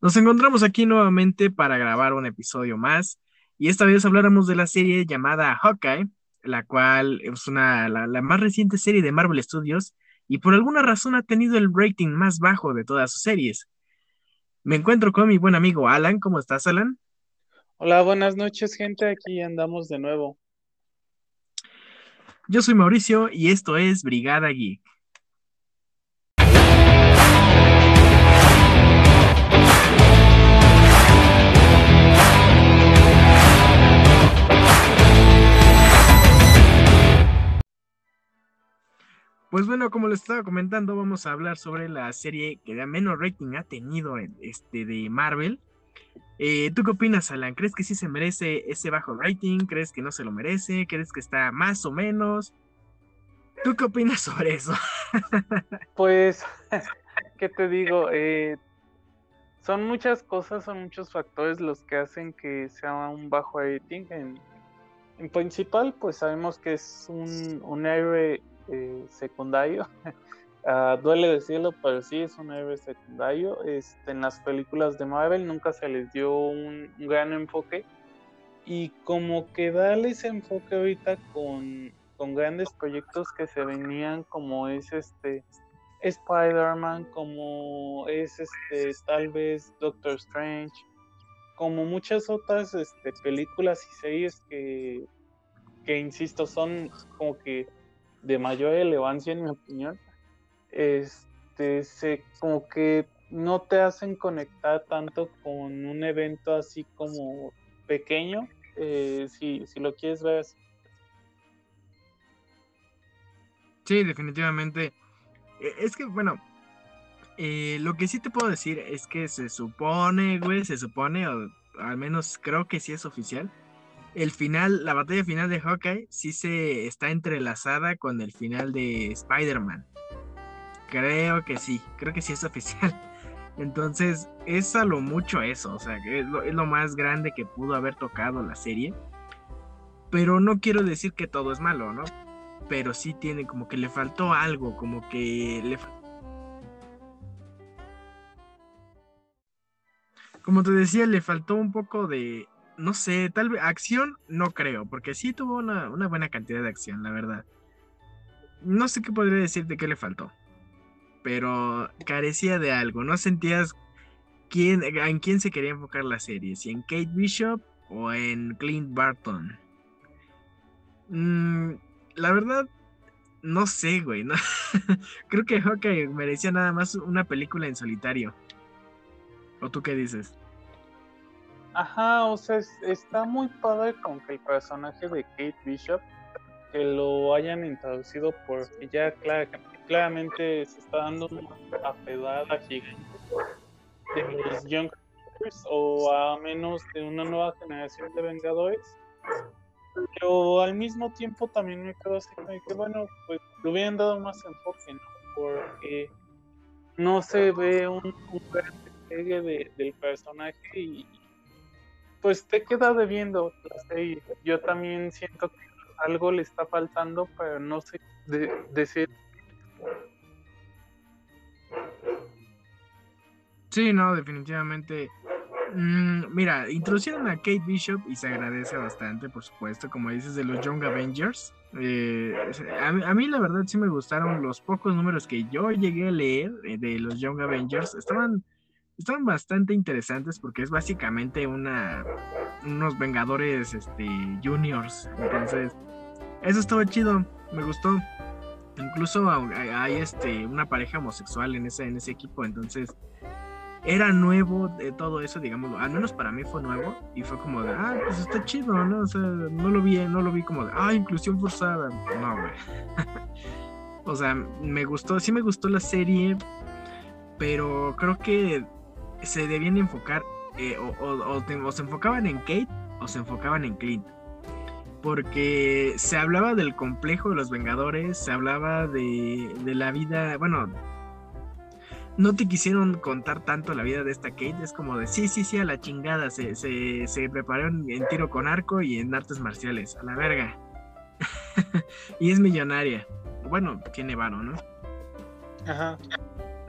Nos encontramos aquí nuevamente para grabar un episodio más y esta vez habláramos de la serie llamada Hawkeye, la cual es una, la, la más reciente serie de Marvel Studios y por alguna razón ha tenido el rating más bajo de todas sus series. Me encuentro con mi buen amigo Alan. ¿Cómo estás, Alan? Hola, buenas noches, gente. Aquí andamos de nuevo. Yo soy Mauricio y esto es Brigada Geek. Pues bueno, como les estaba comentando, vamos a hablar sobre la serie que menos rating ha tenido este, de Marvel. Eh, ¿Tú qué opinas, Alan? ¿Crees que sí se merece ese bajo rating? ¿Crees que no se lo merece? ¿Crees que está más o menos? ¿Tú qué opinas sobre eso? pues, ¿qué te digo? Eh, son muchas cosas, son muchos factores los que hacen que sea un bajo rating. En, en principal, pues sabemos que es un, un héroe eh, secundario. Ah, duele decirlo, pero sí es un héroe secundario. Este, en las películas de Marvel nunca se les dio un, gran enfoque. Y como que darle ese enfoque ahorita con, con grandes proyectos que se venían, como es este Spider-Man, como es este tal vez Doctor Strange, como muchas otras este, películas y series que, que insisto son como que de mayor relevancia en mi opinión, este, se, como que no te hacen conectar tanto con un evento así como pequeño, eh, si, si lo quieres ver así. Sí, definitivamente. E, es que, bueno, eh, lo que sí te puedo decir es que se supone, güey, se supone, o al menos creo que sí es oficial, el final, la batalla final de Hawkeye sí se está entrelazada con el final de Spider-Man. Creo que sí, creo que sí es oficial. Entonces, es a lo mucho eso, o sea, es lo, es lo más grande que pudo haber tocado la serie. Pero no quiero decir que todo es malo, ¿no? Pero sí tiene como que le faltó algo, como que le como te decía, le faltó un poco de no sé, tal vez acción no creo, porque sí tuvo una, buena cantidad de acción, la verdad. No sé qué podría decir de qué le faltó, pero carecía de algo. No sentías quién, en quién se quería enfocar la serie, si en Kate Bishop o en Clint Barton. Mm, la verdad, no sé, güey. ¿no? Creo que Hawkeye merecía nada más una película en solitario. ¿O tú qué dices? Ajá, o sea, está muy padre con que el personaje de Kate Bishop que lo hayan introducido porque ya claramente se está dando una pedada gigante de los Young o a menos de una nueva generación de Vengadores. Pero al mismo tiempo también me quedo así que bueno, pues le hubieran dado más enfoque, ¿no? Porque no se ve un, un gran despegue del personaje y, pues te queda debiendo Yo también siento que algo le está faltando, pero no sé decir. Sí, no, definitivamente. Mm, mira, introducieron a Kate Bishop y se agradece bastante, por supuesto, como dices, de los Young Avengers. Eh, a, mí, la verdad sí me gustaron los pocos números que yo llegué a leer eh, de los Young Avengers. Estaban están bastante interesantes porque es básicamente una unos Vengadores este, Juniors. Entonces, eso estaba chido, me gustó. Incluso hay este, una pareja homosexual en ese, en ese equipo, entonces era nuevo todo eso, digamos, al menos para mí fue nuevo y fue como de, ah, pues está chido, ¿no? O sea, no lo vi, no lo vi como de, ah, inclusión forzada. No, güey. o sea, me gustó, sí me gustó la serie, pero creo que se debían enfocar eh, o, se enfocaban en Kate o se enfocaban en Clint. Porque se hablaba del complejo de los Vengadores, se hablaba de, la vida, bueno, no te quisieron contar tanto la vida de esta Kate, es como de sí, sí, sí, a la chingada, se, se, se preparó en, tiro con arco y en artes marciales, a la verga. y es millonaria. Bueno, tiene varo, ¿no? Ajá.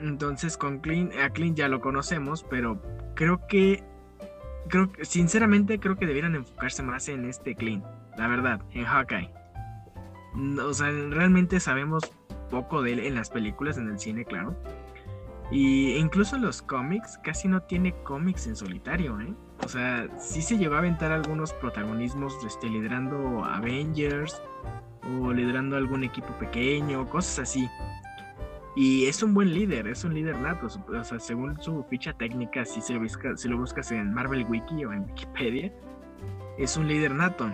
Entonces con Clint, a Clint ya lo conocemos, pero creo que, creo sinceramente, creo que debieran enfocarse más en este Clean, la verdad, en Hawkeye. O sea, realmente sabemos poco de él en las películas, en el cine, claro. Y incluso en los cómics, casi no tiene cómics en solitario, ¿eh? O sea, sí se llegó a aventar algunos protagonismos este, liderando Avengers o liderando algún equipo pequeño, cosas así. Y es un buen líder, es un líder nato. O sea, según su ficha técnica, si, se lo, si lo buscas en Marvel Wiki o en Wikipedia, es un líder nato.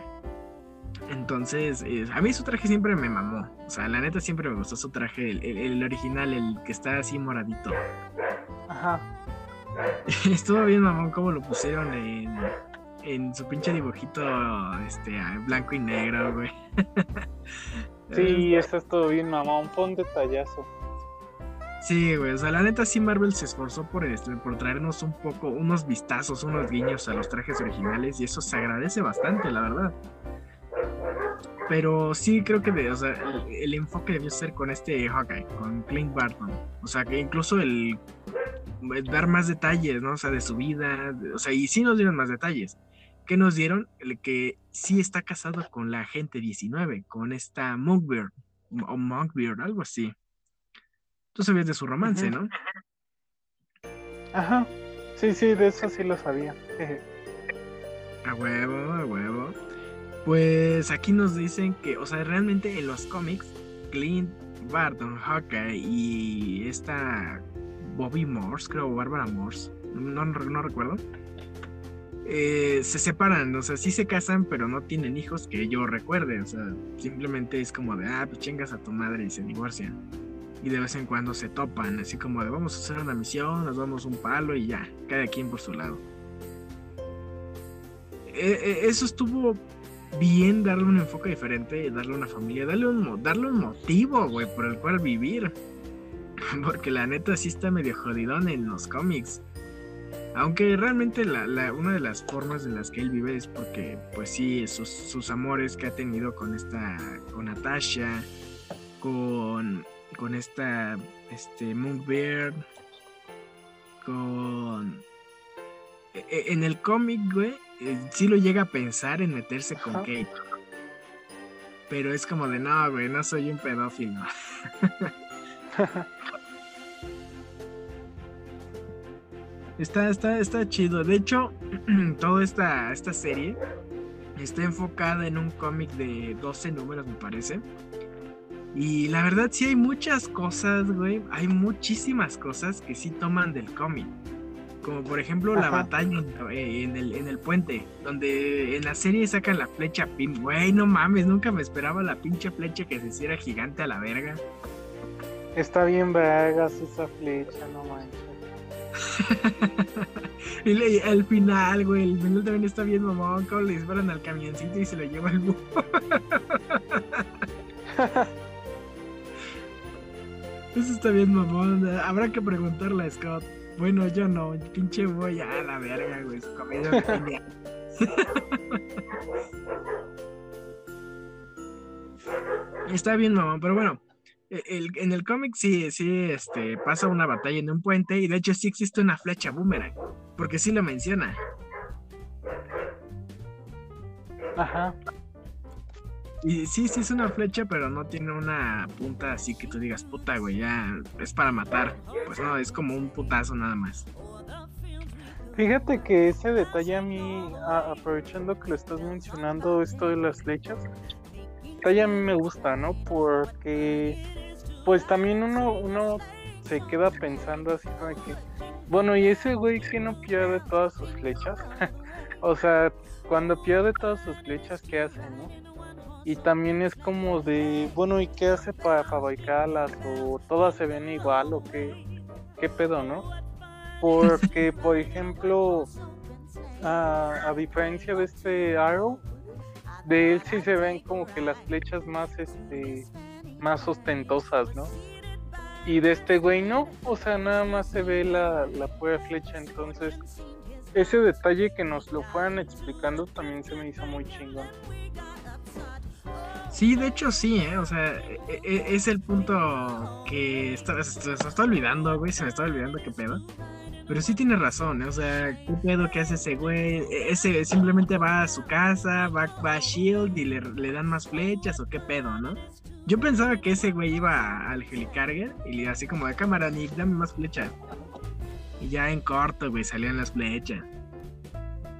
Entonces, a mí su traje siempre me mamó. O sea, la neta siempre me gustó su traje, el, original, el que está así moradito. Ajá. Estuvo bien mamón como lo pusieron en, en su pinche dibujito este, blanco y negro, güey. Sí, eso estuvo bien mamón, fue un detallazo. Sí, güey, o sea, la neta sí Marvel se esforzó por, este, por traernos un poco, unos vistazos, unos guiños a los trajes originales y eso se agradece bastante, la verdad. Pero sí creo que o sea, el, enfoque debió ser con este Hawkeye, con Clint Barton. O sea, que incluso el, dar más detalles, ¿no? O sea, de su vida. o sea, y sí nos dieron más detalles. ¿Qué nos dieron? El que sí está casado con la gente 19, con esta Monkbeard, o Monkbeard, algo así. Tú sabías de su romance, ¿no? Ajá. Sí, sí, de eso sí lo sabía. a huevo, a huevo. Pues aquí nos dicen que, o sea, realmente en los cómics, Clint Barton, Hawkeye y esta Bobby Morse, creo, Barbara Morse, no, no recuerdo, eh, se separan, o sea, sí se casan, pero no tienen hijos que yo recuerde, o sea, simplemente es como de, ah, pues chingas a tu madre y se divorcian. Y de vez en cuando se topan, así como de, vamos a hacer una misión, nos damos un palo y ya, cada quien por su lado. Eh, eh, eso estuvo bien darle un enfoque diferente, darle una familia, darle un, darle un motivo, güey, por el cual vivir. Porque la neta sí está medio jodidón en los cómics. Aunque realmente la, una de las formas en las que él vive es porque, pues sí, sus, sus amores que ha tenido con esta, con Natasha, con, con esta, este, Moonbeard, con... E, e, en el cómic, güey, eh, sí lo llega a pensar en meterse con Kate. Pero es como de, no, güey, no soy un pedófilo. está, está, está chido. De hecho, toda esta, esta serie está enfocada en un cómic de 12 números, me parece. Y la verdad sí hay muchas cosas, güey. Hay muchísimas cosas que sí toman del cómic. Como por ejemplo la batalla eh, en, el, en el puente, donde en la serie sacan la flecha pim. Güey, no mames, nunca me esperaba la pinche flecha que se hiciera gigante a la verga. Está bien vergas esa flecha, no manches. y al final, güey, el final también está bien mamón, como le disparan al camioncito y se lo lleva el búho. Eso está bien mamón. Habrá que preguntarle a Scott. Bueno, yo no, pinche voy a la verga, güey, su comida Está bien, mamá, pero bueno, e, en el cómic sí, sí, este, pasa una batalla en un puente y de hecho sí existe una flecha boomerang, porque sí lo menciona. Ajá. Y sí, sí es una flecha, pero no tiene una punta así que tú digas, puta, güey, ya es para matar. Pues no, es como un putazo nada más. Fíjate que ese detalle a mí, aprovechando que lo estás mencionando, esto de las flechas, detalle a mí me gusta, ¿no? Porque, pues también uno, uno se queda pensando así como que, bueno, ¿y ese güey que no pierde todas sus flechas? o sea, cuando pierde todas sus flechas, ¿qué hace, no? Y también es como de, bueno, ¿y qué hace para fabricarlas? ¿O todas se ven igual o qué, qué pedo, no? Porque, por ejemplo, a, diferencia de este Arrow, de él sí se ven como que las flechas más, este, más ostentosas, ¿no? Y de este güey no, o sea, nada más se ve la, la pura flecha, entonces ese detalle que nos lo fueran explicando también se me hizo muy chingón. Sí, de hecho sí, ¿eh? O sea, e, e, es el punto que está, se, está olvidando, güey, se me está olvidando qué pedo. Pero sí tiene razón, ¿eh? o sea, ¿qué pedo que hace ese güey? E, ese simplemente va a su casa, va, va a Shield y le, le, dan más flechas o qué pedo, ¿no? Yo pensaba que ese güey iba al helicarrier y le así como de cámara, Nick, dame más flechas. Y ya en corto, güey, salían las flechas.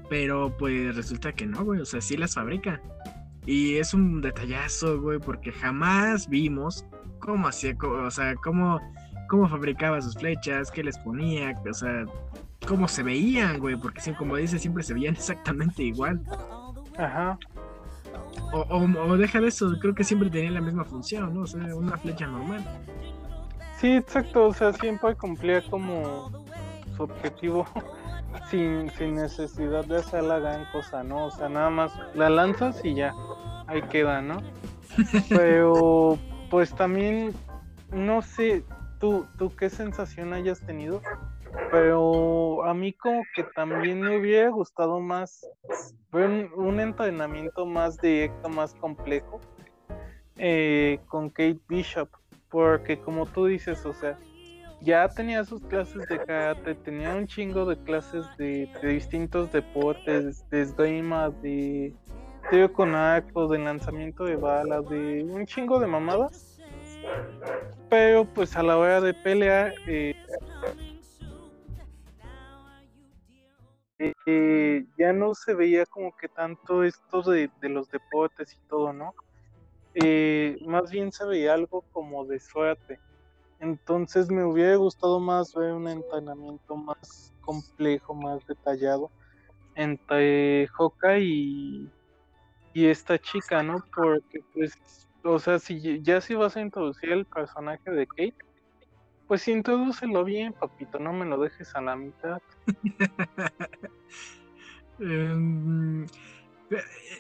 Pero pues resulta que no, güey, o sea, sí las fabrica. Y es un detallazo, güey, porque jamás vimos cómo hacía, o sea, cómo cómo fabricaba sus flechas, qué les ponía, o sea, cómo se veían, güey, porque como dice, siempre se veían exactamente igual. Ajá. O, o, deja de eso, creo que siempre tenían la misma función, ¿no? O sea, una flecha normal. Sí, exacto, o sea, siempre cumplía como su objetivo sin, sin necesidad de hacer la gran cosa, ¿no? O sea, nada más la lanzas y ya, ahí queda, ¿no? Pero, pues también, no sé, tú, tú qué sensación hayas tenido, pero a mí como que también me hubiera gustado más ver un, entrenamiento más directo, más complejo eh, con Kate Bishop, porque como tú dices, o sea, ya tenía sus clases de karate, tenía un chingo de clases de, distintos deportes, de esgrima, de tiro con arco, de lanzamiento de balas, de un chingo de mamadas pero pues a la hora de pelear eh, eh, ya no se veía como que tanto esto de, los deportes y todo, ¿no? Eh, más bien se veía algo como de suerte. Entonces me hubiera gustado más ver un entrenamiento más complejo, más detallado entre Hoka y, y esta chica, ¿no? Porque pues o sea, si ya si vas a introducir el personaje de Kate, pues introdúcelo bien, papito, no me lo dejes a la mitad. Em,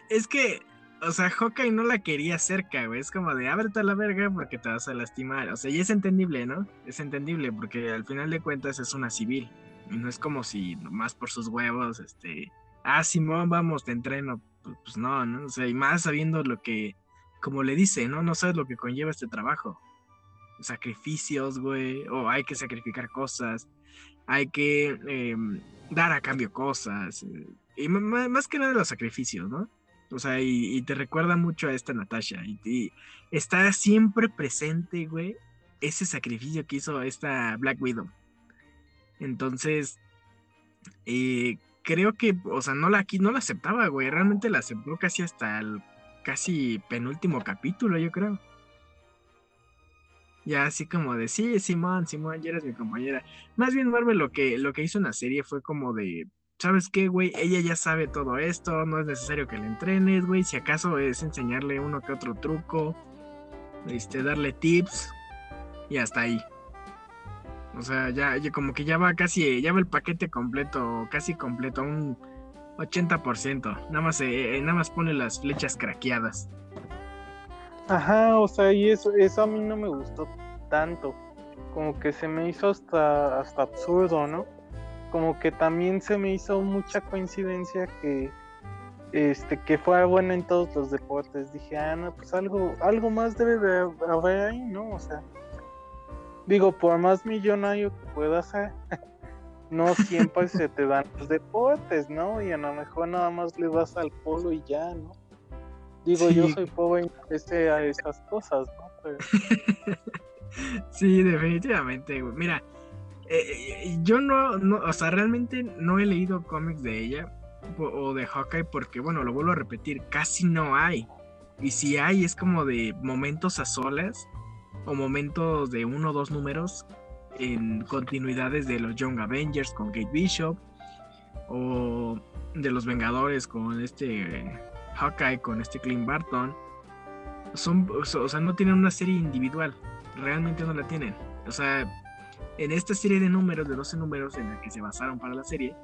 es que, o sea, Hawkeye no la quería cerca, güey. Es como de ábrete a la verga porque te vas a lastimar. O sea, y es entendible, ¿no? Es entendible porque al final de cuentas es una civil. No es como si más por sus huevos, este. Ah, Simón, vamos, te entreno. Pues, pues no, ¿no? O sea, y más sabiendo lo que como le dice, ¿no? No sabes lo que conlleva este trabajo. Sacrificios, güey, o hay que sacrificar cosas, hay que em, dar a cambio cosas, eh, y más que nada los sacrificios, ¿no? O sea, y, te recuerda mucho a esta Natasha, y, está siempre presente, güey, ese sacrificio que hizo esta Black Widow. Entonces, eh, creo que, o sea, no la, no la aceptaba, güey, realmente la aceptó casi hasta el casi penúltimo capítulo, yo creo. Ya así como de, sí, Simón, Simón, ya eres mi compañera. Más bien Marvel lo que, lo que hizo en la serie fue como de, ¿sabes qué, güey? Ella ya sabe todo esto, no es necesario que le entrenes, güey. Si acaso es enseñarle uno que otro truco, este, darle tips y hasta ahí. O sea, ya, ya como que ya va casi, ya va el paquete completo, casi completo, un 80%. Nada más, eh, eh, nada más pone las flechas craqueadas. Ajá, o sea, y eso, eso a mí no me gustó tanto. Como que se me hizo hasta, hasta absurdo, ¿no? Como que también se me hizo mucha coincidencia que este que fuera buena en todos los deportes. Dije, ah, no, pues algo, algo más debe de haber ahí, ¿no? O sea, digo, por más millonario que pueda ser, no siempre se te dan los deportes, ¿no? Y a lo mejor nada más le vas al polo y ya, ¿no? Digo, yo soy pobre y empecé a esas cosas, ¿no? sí, definitivamente, güey. Mira, eh, eh, yo no, no, o sea, realmente no he leído cómics de ella o de Hawkeye porque, bueno, lo vuelvo a repetir, casi no hay. Y si hay, es como de momentos a solas o momentos de uno o dos números en continuidades de los Young Avengers con Kate Bishop o de los Vengadores con este Hawkeye con este Clint Barton. Son o sea no tienen una serie individual. Realmente no la tienen. O sea en esta serie de números de 12 números en la que se basaron para la serie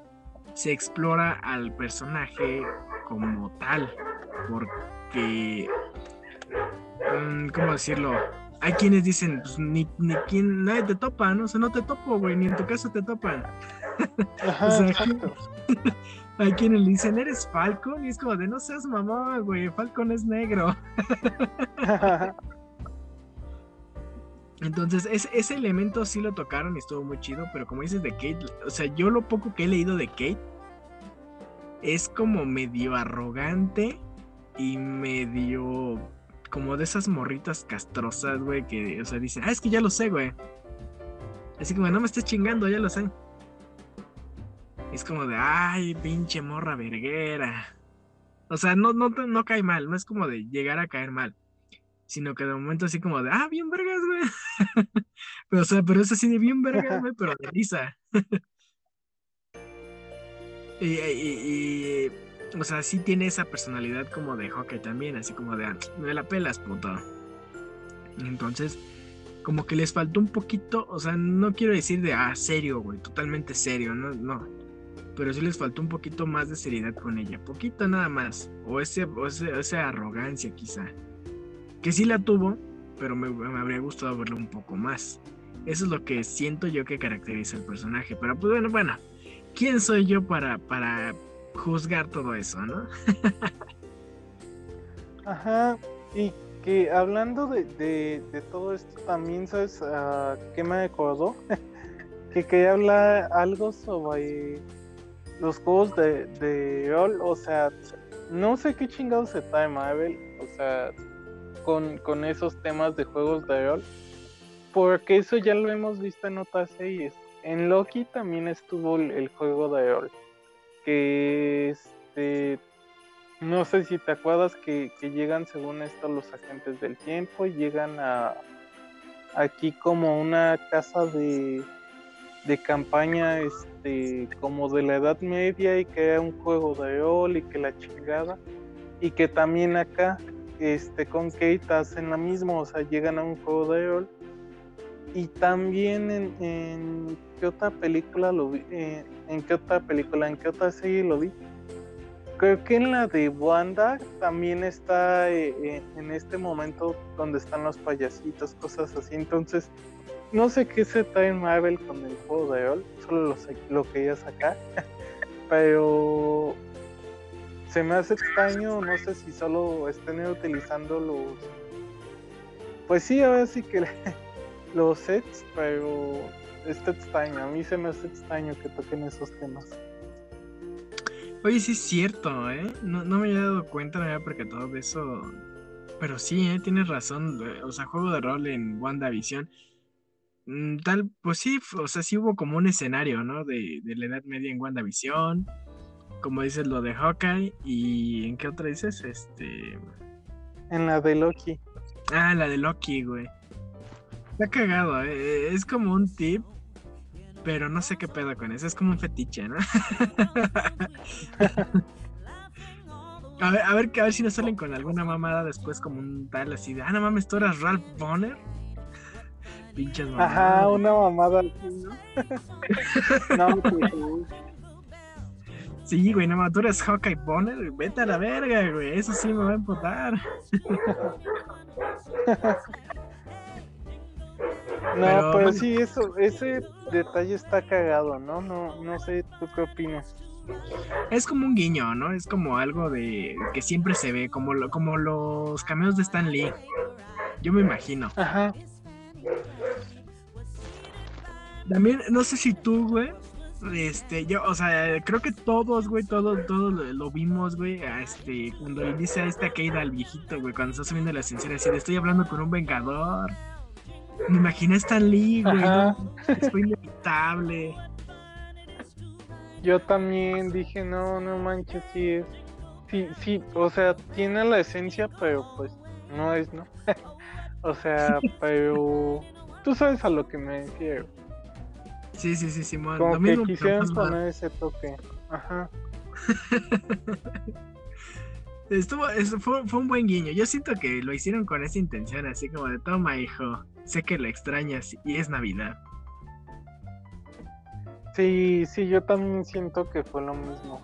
se explora al personaje como tal porque mm, cómo decirlo hay quienes dicen, pues ni, ni quien, nadie te topa, ¿no? O sea, no te topo, güey, ni en tu casa te topan. Ajá, o sea, hay quienes le dicen, ¿eres Falcon? Y es como de, no seas mamá, güey, Falcon es negro. Entonces, ese elemento sí lo tocaron y estuvo muy chido, pero como dices de Kate, o sea, yo lo poco que he leído de Kate es como medio arrogante y medio como de esas morritas castrosas, güey, que, o sea, dicen, ah, es que ya lo sé, güey. Así como, no me estés chingando, ya lo sé. Es como de, ay, pinche morra verguera. O sea, no, no, no cae mal, no es como de llegar a caer mal sino que de momento así como de, ah, bien vergas, güey. pero, o sea, pero es así de bien vergas, güey, pero de risa. y, o sea, sí tiene esa personalidad como de hockey también, así como de, ah, me la pelas, puto. Entonces, como que les faltó un poquito, o sea, no quiero decir de, ah, serio, güey, totalmente serio, no, no. Pero sí les faltó un poquito más de seriedad con ella, poquito nada más. O, ese, o ese, esa arrogancia quizá que sí la tuvo, pero me, habría gustado verlo un poco más. Eso es lo que siento yo que caracteriza el personaje. Pero pues bueno, bueno, ¿quién soy yo para, para juzgar todo eso, no? Ajá, y que hablando de, de, todo esto también, ¿sabes uh, qué me acordó? que quería hablar algo sobre los juegos de, de rol, o sea, no sé qué chingados se trae Marvel, o sea, con, esos temas de juegos de rol, porque eso ya lo hemos visto en otras series. En Loki también estuvo el, juego de rol, que este, no sé si te acuerdas que, llegan según esto los agentes del tiempo y llegan a aquí como una casa de, campaña este como de la edad media y que era un juego de rol y que la chingada y que también acá este, con Kate hacen la misma, o sea, llegan a un juego de rol. Y también en, qué otra película lo vi, eh, en qué otra película, en qué otra serie lo vi. Creo que en la de Wanda también está eh, eh, en este momento donde están los payasitos, cosas así. Entonces, no sé qué se trae Marvel con el juego de rol, solo lo, sé, lo quería sacar. Pero se me hace extraño, no sé si solo estén utilizando los. Pues sí, ahora sí que los sets, pero está extraño. A mí se me hace extraño que toquen esos temas. Oye, sí es cierto, ¿eh? No, me había dado cuenta, no había percatado eso. Pero sí, ¿eh? Tienes razón. O sea, juego de rol en WandaVision. Mm, tal, pues sí, o sea, sí hubo como un escenario, ¿no? De, de la Edad Media en WandaVision como dices, lo de Hawkeye. ¿Y en qué otra dices? Este. En la de Loki. Ah, la de Loki, güey. Está cagado, ¿eh? es como un tip, pero no sé qué pedo con eso. Es como un fetiche, ¿no? a, ver, a ver, a ver si nos salen con alguna mamada después, como un tal así de, ah, no mames, tú eras Ralph Bonner. Pinches mamadas. Ajá, una mamada así, ¿no? no, pues, Sí, güey, no más, tú eres Hawkeye Bonner, vete a la verga, güey, eso sí me va a emputar. no, pero, sí, eso, ese detalle está cagado, ¿no? No, no sé, ¿tú qué opinas? Es como un guiño, ¿no? Es como algo de que siempre se ve, como, como los cameos de Stan Lee. Yo me imagino. Ajá. También, no sé si tú, güey, este, yo, o sea, creo que todos, güey, todos, todos lo, vimos, güey, este, cuando dice a esta caída al viejito, güey, cuando está subiendo la ascensor, así, estoy hablando con un vengador. Me imaginé a Stan Lee, güey, fue inevitable. Yo también dije, no, no manches, sí es. Sí, sí, o sea, tiene la esencia, pero pues no es, ¿no? o sea, pero tú sabes a lo que me refiero. Sí, sí, sí, Simón. Como que quisieron poner ese toque. Ajá. Estuvo, fue, fue, un buen guiño. Yo siento que lo hicieron con esa intención, así como de toma, hijo. Sé que lo extrañas y es Navidad. Sí, sí, yo también siento que fue lo mismo.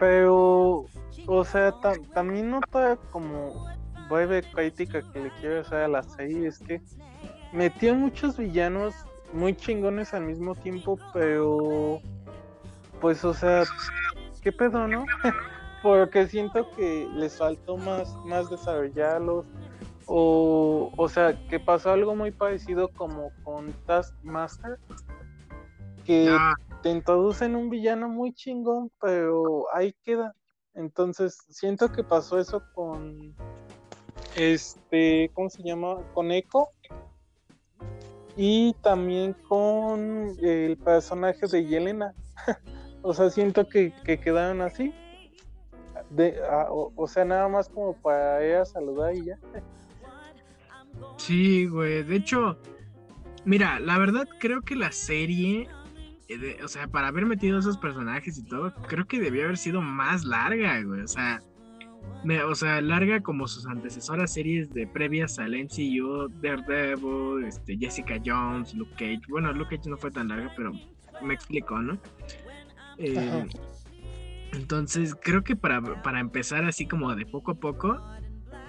Pero, o sea, también nota como breve crítica que le quiero hacer a la serie es que metió muchos villanos muy chingones al mismo tiempo, pero pues o sea, qué pedo, ¿no? Porque siento que les faltó más más desarrollarlos O, o sea, que pasó algo muy parecido como con Taskmaster, que te introducen un villano muy chingón, pero ahí queda. Entonces, siento que pasó eso con este, ¿cómo se llama? Con Echo. Y también con el personaje de Yelena. o sea, siento que, que quedaron así. De, ah, o, sea, nada más como para ir a saludar y ya. sí, güey. De hecho, mira, la verdad creo que la serie, eh, o sea, para haber metido esos personajes y todo, creo que debió haber sido más larga, güey. O sea, o sea, larga como sus antecesoras series de previas al MCU, Daredevil, este, Jessica Jones, Luke Cage. Bueno, Luke Cage no fue tan larga, pero me explico, ¿no? Eh, entonces, creo que para, para empezar así como de poco a poco,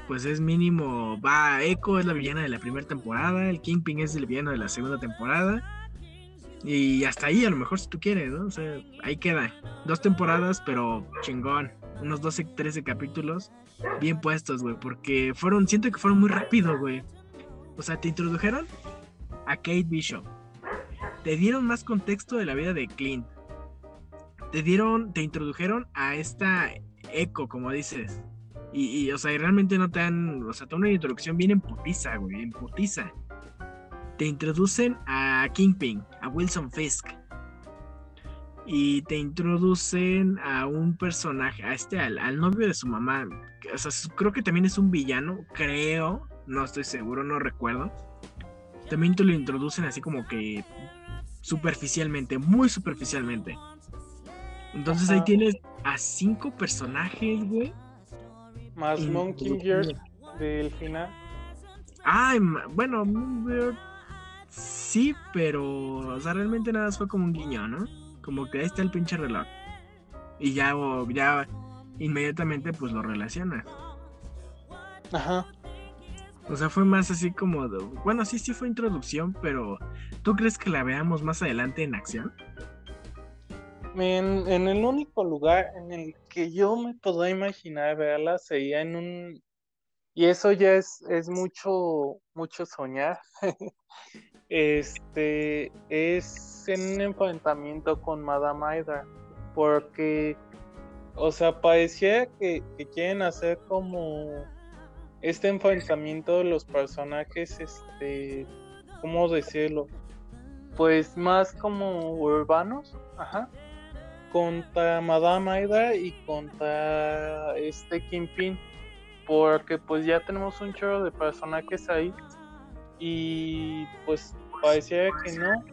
pues es mínimo, va, Echo es la villana de la primera temporada, el Kingpin es el villano de la segunda temporada. Y hasta ahí, a lo mejor si tú quieres, ¿no? O sea, ahí queda. Dos temporadas, pero chingón. Unos 12, 13 capítulos bien puestos, güey. Porque fueron, siento que fueron muy rápido, güey. O sea, te introdujeron a Kate Bishop. Te dieron más contexto de la vida de Clint. Te dieron, te introdujeron a esta Echo, como dices. Y, o sea, y realmente no te dan, o sea, te una introducción bien en putiza, güey, en putiza. Te introducen a Kingpin, a Wilson Fisk. Y te introducen a un personaje, a este, al, al novio de su mamá. O sea, creo que también es un villano, creo, no estoy seguro, no recuerdo. También te lo introducen así como que superficialmente, muy superficialmente. Entonces ahí tienes a cinco personajes, güey. Más introducidos. Mockingjay del final. Ay, bueno, Moonbird sí, pero o sea, realmente nada más fue como un guiño, ¿no? Como que ahí está el pinche reloj. Y ya, o- ya inmediatamente pues lo relacionas. Ajá. O sea, fue más así como, de- bueno, sí, sí fue introducción, pero ¿tú crees que la veamos más adelante en acción? En, en el único lugar en el que yo me puedo imaginar verla sería en un... Y eso ya es, es mucho, mucho soñar. Este es en un enfrentamiento con Madame Hydra. Porque, o sea, parecía que, quieren hacer como este enfrentamiento de los personajes, este, ¿cómo decirlo? Pues más como urbanos, ajá contra Madame Hydra y contra este Kingpin porque pues ya tenemos un chorro de personajes ahí y pues parecía que no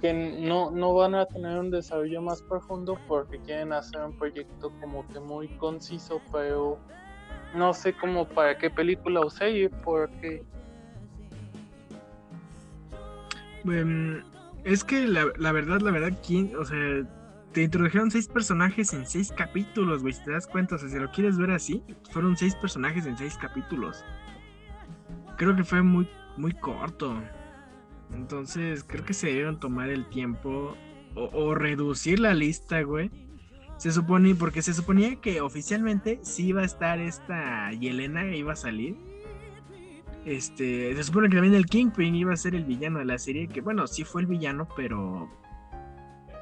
que no, no van a tener un desarrollo más profundo porque quieren hacer un proyecto como que muy conciso pero no sé cómo para qué película o serie porque Em, es que la, la verdad, la verdad, ¿quién? O sea, te introdujeron seis personajes en seis capítulos, güey. Si te das cuenta, o sea, si lo quieres ver así, fueron seis personajes en seis capítulos. Creo que fue muy, muy corto. Entonces, creo que se debieron tomar el tiempo o, reducir la lista, güey. Se supone, porque se suponía que oficialmente sí iba a estar esta Yelena, iba a salir. Este, se supone que también el Kingpin iba a ser el villano de la serie, que bueno, sí fue el villano, pero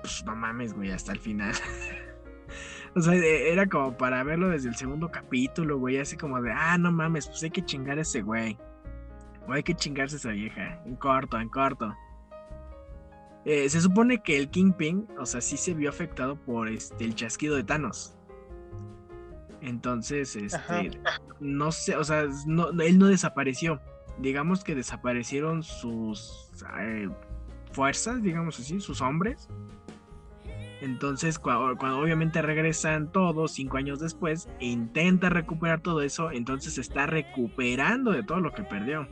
pues no mames, güey, hasta el final. o sea, e- era como para verlo desde el segundo capítulo, güey, así como de, ah, no mames, pues hay que chingar a ese güey. Hay que chingarse esa vieja, en corto, en corto. Eh, se supone que el Kingpin, o sea, sí se vio afectado por este, el chasquido de Thanos. Entonces, Ajá. este, no sé, o sea, no, él no desapareció. Digamos que desaparecieron sus eh, fuerzas, digamos así, sus hombres. Entonces, cua- cuando, obviamente regresan todos cinco años después, e intenta recuperar todo eso, entonces se está recuperando de todo lo que perdió.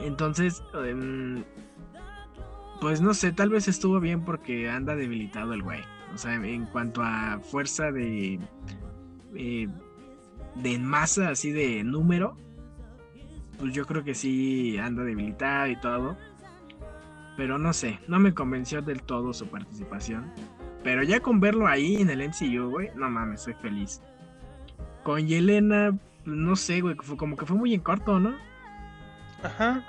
Entonces, em, pues no sé, tal vez estuvo bien porque anda debilitado el güey. O sea, en cuanto a fuerza de. eh, de masa, así de número. Pues yo creo que sí anda debilitado y todo. Pero no sé, no me convenció del todo su participación. Pero ya con verlo ahí en el MCU, güey, no mames, soy feliz. Con Yelena, no sé, güey, como que fue muy en corto, ¿no? Ajá.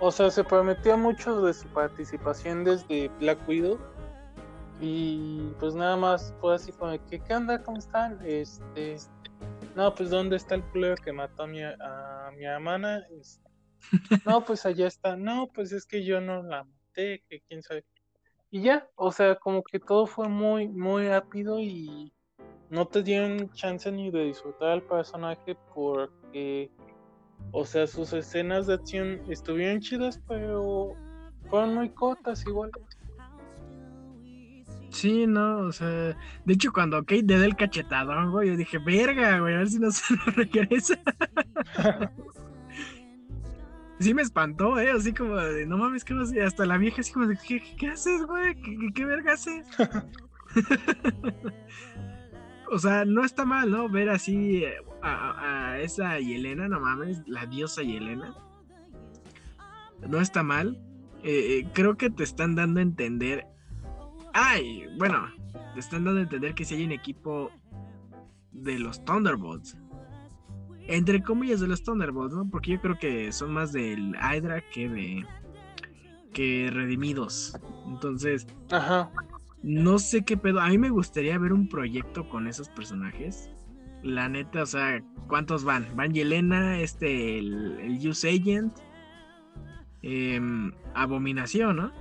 O sea, se prometió mucho de su participación desde Black Widow. Y pues nada más fue así como que, ¿qué onda? ¿Cómo están? Este. No, pues ¿dónde está el culero que mató a mi, a mi hermana? Este, no, pues allá está. No, pues es que yo no la maté, que quién sabe. Y ya, o sea, como que todo fue muy, muy rápido y no te dieron chance ni de disfrutar al personaje porque, o sea, sus escenas de acción estuvieron chidas, pero fueron muy cortas igual. Sí, no, o sea, de hecho cuando Kate le da el cachetadón, güey, yo dije, verga, güey, a ver si no se lo regresa. sí me espantó, eh, así como de, no mames, ¿qué a Hasta la vieja así como de, ¿qué, qué haces, güey? ¿Qué, ¿Qué, verga haces? o sea, no está mal, ¿no? Ver así eh, a, esa Yelena, no mames, la diosa Yelena. No está mal. Eh, eh, creo que te están dando a entender. Ay, bueno, te están dando a entender que si hay un equipo de los Thunderbolts. Entre comillas de los Thunderbolts, ¿no? Porque yo creo que son más del Hydra que de. que redimidos. Entonces. Ajá. No sé qué pedo. A mí me gustaría ver un proyecto con esos personajes. La neta, o sea, ¿cuántos van? Van Yelena, este, el, el Use Agent, em, Abominación, ¿no?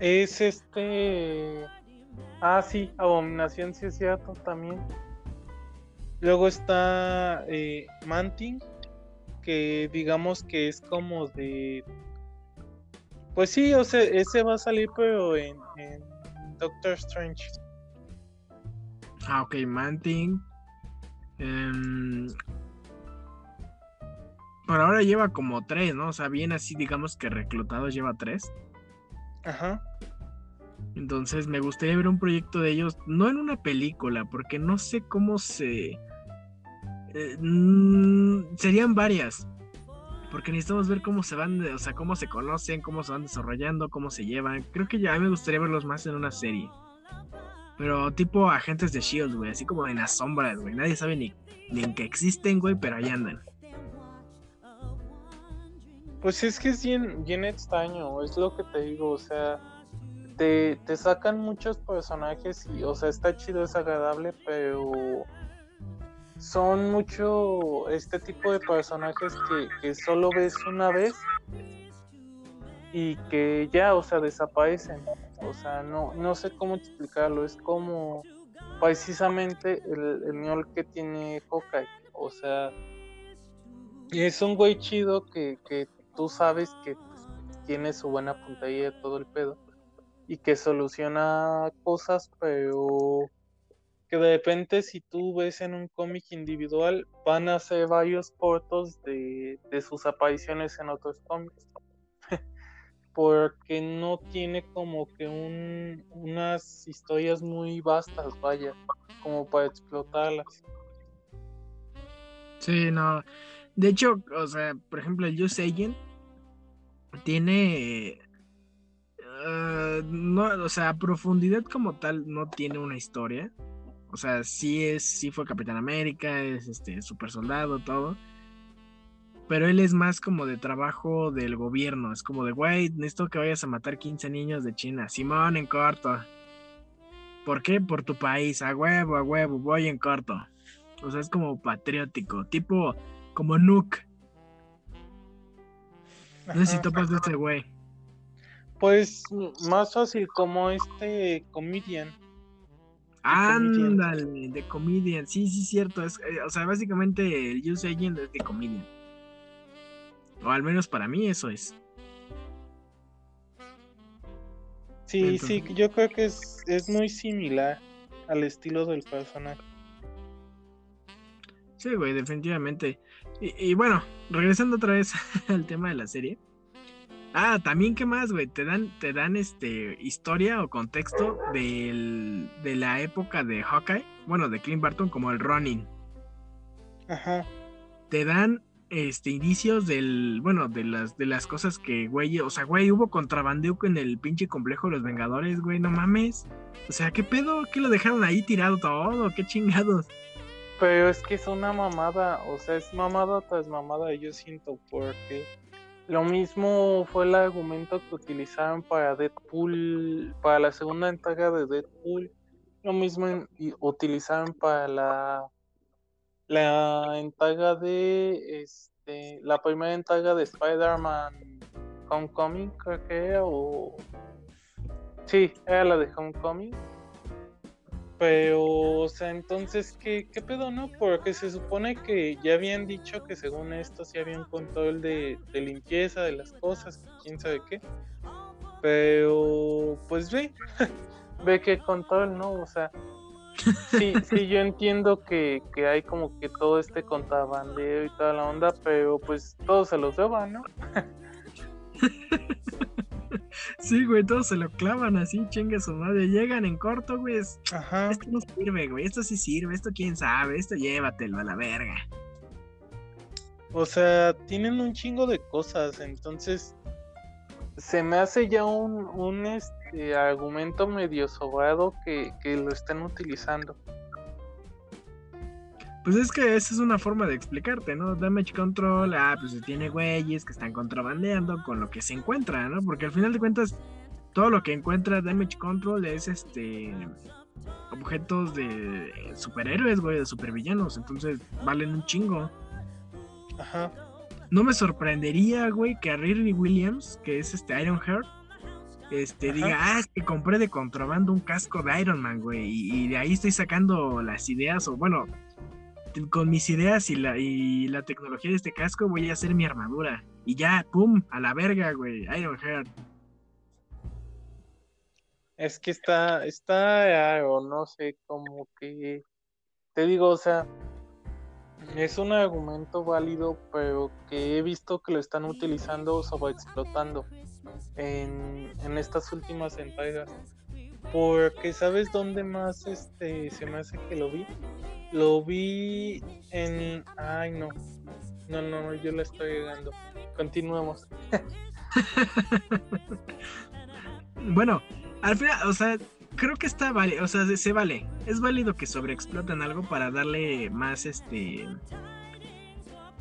Es este. Ah, sí, Abominación, sí es cierto, también. Luego está eh, Manting, que digamos que es como de pues sí, o sea, ese va a salir, pero en, Doctor Strange. Ah, ok, Manting. Em, por ahora lleva como tres, ¿no? O sea, bien así, digamos que reclutados lleva tres. Ajá. Entonces me gustaría ver un proyecto de ellos, no en una película, porque no sé cómo se... Eh, mm, serían varias, porque necesitamos ver cómo se van, o sea, cómo se conocen, cómo se van desarrollando, cómo se llevan. Creo que ya a mí me gustaría verlos más en una serie. Pero tipo agentes de Shield, güey, así como en las sombras, güey. Nadie sabe ni, ni en que existen, güey, pero ahí andan. Pues es que es bien, bien extraño, es lo que te digo, o sea, te, te sacan muchos personajes y, o sea, está chido, es agradable, pero son mucho este tipo de personajes que, solo ves una vez y que ya, o sea, desaparecen. O sea, no, no sé cómo explicarlo. Es como precisamente el, el que tiene Hawkeye. O sea, es un güey chido que, que tú sabes que pues, tiene su buena puntería de todo el pedo y que soluciona cosas, pero que de repente si tú ves en un cómic individual van a ser varios cortos de, sus apariciones en otros cómics porque no tiene como que un, unas historias muy vastas vaya como para explotarlas. Sí no. De hecho o sea por ejemplo el Just Agent tiene eh, no o sea profundidad como tal no tiene una historia. O sea, sí es, sí fue Capitán América, es este super soldado, todo. Pero él es más como de trabajo del gobierno. Es como de, güey, necesito que vayas a matar 15 niños de China. Simón, en corto. ¿Por qué? Por tu país. A huevo, a huevo, voy en corto. O sea, es como patriótico. Tipo, como Nuke. No sé si topas de este güey. Pues más fácil, como este comedian. Ándale, de comedian. Sí, sí, cierto. Es, eh, o sea, básicamente el Use Agent es de comedian. O al menos para mí eso es. Sí, sí, yo creo que es, es muy similar al estilo del personaje. Sí, güey, definitivamente. Y, y, bueno, regresando otra vez al tema de la serie. Ah, también qué más, güey, te dan, te dan este historia o contexto del, de la época de Hawkeye, bueno, de Clint Barton como el running. Ajá. Te dan este indicios del, bueno, de las de las cosas que, güey, o sea, güey, hubo contrabandeo en el pinche complejo de los Vengadores, güey, no mames. O sea, ¿qué pedo? ¿Qué lo dejaron ahí tirado todo? ¿Qué chingados? Pero es que es una mamada, o sea, es mamada tras mamada, yo siento, porque lo mismo fue el argumento que utilizaron para Deadpool, para la segunda entrega de Deadpool, lo mismo utilizaron para la, la entrega de, este, la primera entrega de Spider-Man Homecoming, creo que era, o... Sí, era la de Homecoming pero, o sea, entonces, ¿qué, ¿qué pedo, no? Porque se supone que ya habían dicho que según esto sí había un control de, limpieza de las cosas, quién sabe qué. Pero, pues ve, ve qué control, ¿no? O sea, sí, sí, yo entiendo que, que hay como que todo este contrabandeo y toda la onda, pero pues todos se los deban, ¿no? Sí, güey, todos se lo clavan así, chingue su madre. Llegan en corto, güey. Ajá. Esto no sirve, güey. Esto sí sirve, esto quién sabe, esto llévatelo a la verga. O sea, tienen un chingo de cosas, entonces se me hace ya un, un este, argumento medio sobrado que, que lo estén utilizando. Pues es que esa es una forma de explicarte, ¿no? Damage control, ah, pues se tiene güeyes que están contrabandeando con lo que se encuentra, ¿no? Porque al final de cuentas, todo lo que encuentra damage control es este objetos de superhéroes, güey, de supervillanos, entonces valen un chingo. Ajá. No me sorprendería, güey, que a Riri Williams, que es este Ironheart, este, diga, ah, es que compré de contrabando un casco de Iron Man, güey, y, de ahí estoy sacando las ideas, o bueno, con mis ideas y la, y la tecnología de este casco voy a hacer mi armadura. Y ya, pum, a la verga, güey. Ironheart. Es que está, está o no sé, como que, te digo, o sea, es un argumento válido, pero que he visto que lo están utilizando o explotando en, en estas últimas entregas. Porque sabes dónde más este se me hace que lo vi. Lo vi en. Ay, no. No, no, no, yo la estoy llegando. Continuemos. bueno, al final, o sea, creo que está vale, o sea, se vale. Es válido que sobreexploten algo para darle más este.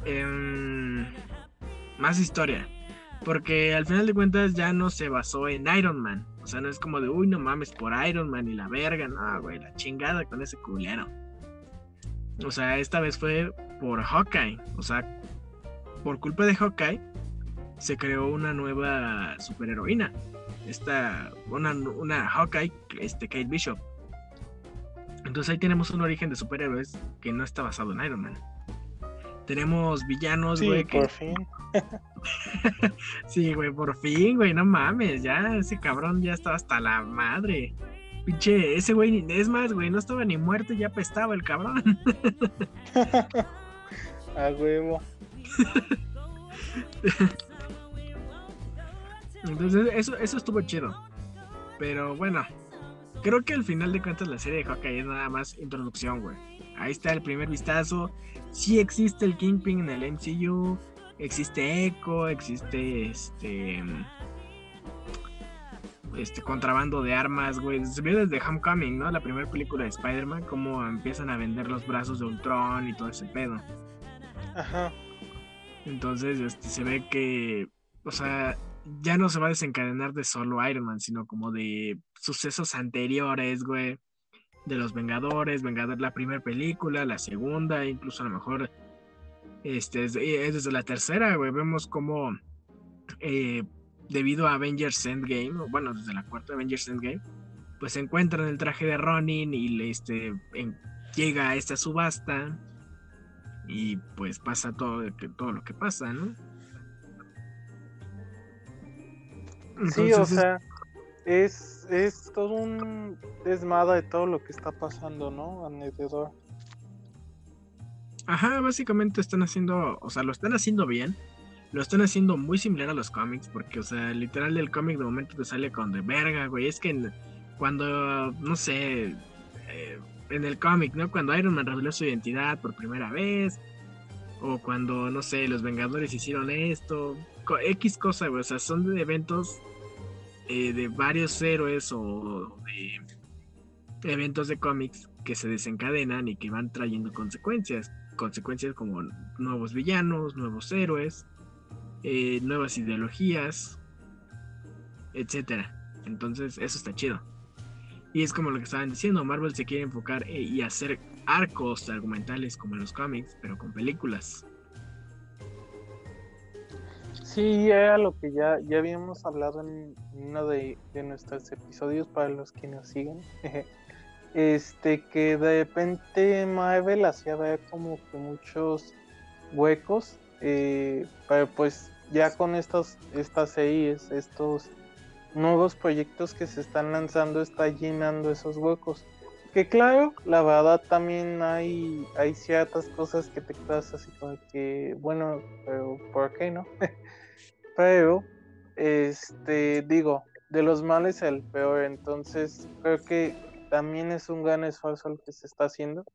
Em, más historia. Porque al final de cuentas ya no se basó en Iron Man. O sea, no es como de, uy, no mames por Iron Man y la verga. No, güey, la chingada con ese culero. O sea, esta vez fue por Hawkeye. O sea, por culpa de Hawkeye se creó una nueva superheroína. Esta, una, una Hawkeye, este, Kate Bishop. Entonces ahí tenemos un origen de superhéroes que no está basado en Iron Man. Tenemos villanos, güey. Sí, por fin. sí, güey, por fin, güey, no mames, ya ese cabrón ya estaba hasta la madre. Pinche, ese güey, es más, güey, no estaba ni muerto, ya apestaba el cabrón. A huevo. Entonces, eso, eso estuvo chido. Pero bueno, creo que al final de cuentas la serie de Hawkeye es nada más introducción, güey. Ahí está el primer vistazo. Sí existe el Kingpin en el MCU. Existe Echo, existe este este contrabando de armas, güey. Se ve desde Homecoming, ¿no? La primera película de Spider-Man, cómo empiezan a vender los brazos de Ultron y todo ese pedo. Ajá. Entonces, este, se ve que, o sea, ya no se va a desencadenar de solo Iron Man, sino como de sucesos anteriores, güey. De los Vengadores, Vengador, la primera película, la segunda, incluso a lo mejor, este, es, desde la tercera, güey. Vemos como eh, debido a Avengers Endgame, bueno, desde la cuarta Avengers Endgame, pues se encuentran el traje de Ronin y este, llega a esta subasta y pues pasa todo, todo lo que pasa, ¿no? sí, o sea, es, es todo un desmada de todo lo que está pasando, ¿no? Alrededor. Ajá, básicamente están haciendo, o sea, lo están haciendo bien lo están haciendo muy similar a los cómics, porque, o sea, literal el cómic de momento te sale con de verga, güey. Es que cuando, no sé, eh, en el cómic, ¿no? Cuando Iron Man reveló su identidad por primera vez, o cuando, no sé, los Vengadores hicieron esto, X cosa, güey. O sea, son de eventos eh, de varios héroes o de eventos de cómics que se desencadenan y que van trayendo consecuencias. Consecuencias como nuevos villanos, nuevos héroes, eh, nuevas ideologías, etcétera. Entonces, eso está chido. Y es como lo que estaban diciendo, Marvel se quiere enfocar eh, y hacer arcos argumentales como en los cómics, pero con películas. Sí, era lo que ya, ya habíamos hablado en uno de, nuestros episodios para los que nos siguen. este, que de repente Marvel hacía ver como que muchos huecos, eh, pero pues ya con estos, estas series, estos nuevos proyectos que se están lanzando está llenando esos huecos. Que claro, la verdad también hay, hay ciertas cosas que te quedas así como que, bueno, pero ¿por qué no? pero, este, digo, de los males el peor, entonces creo que también es un gran esfuerzo el que se está haciendo.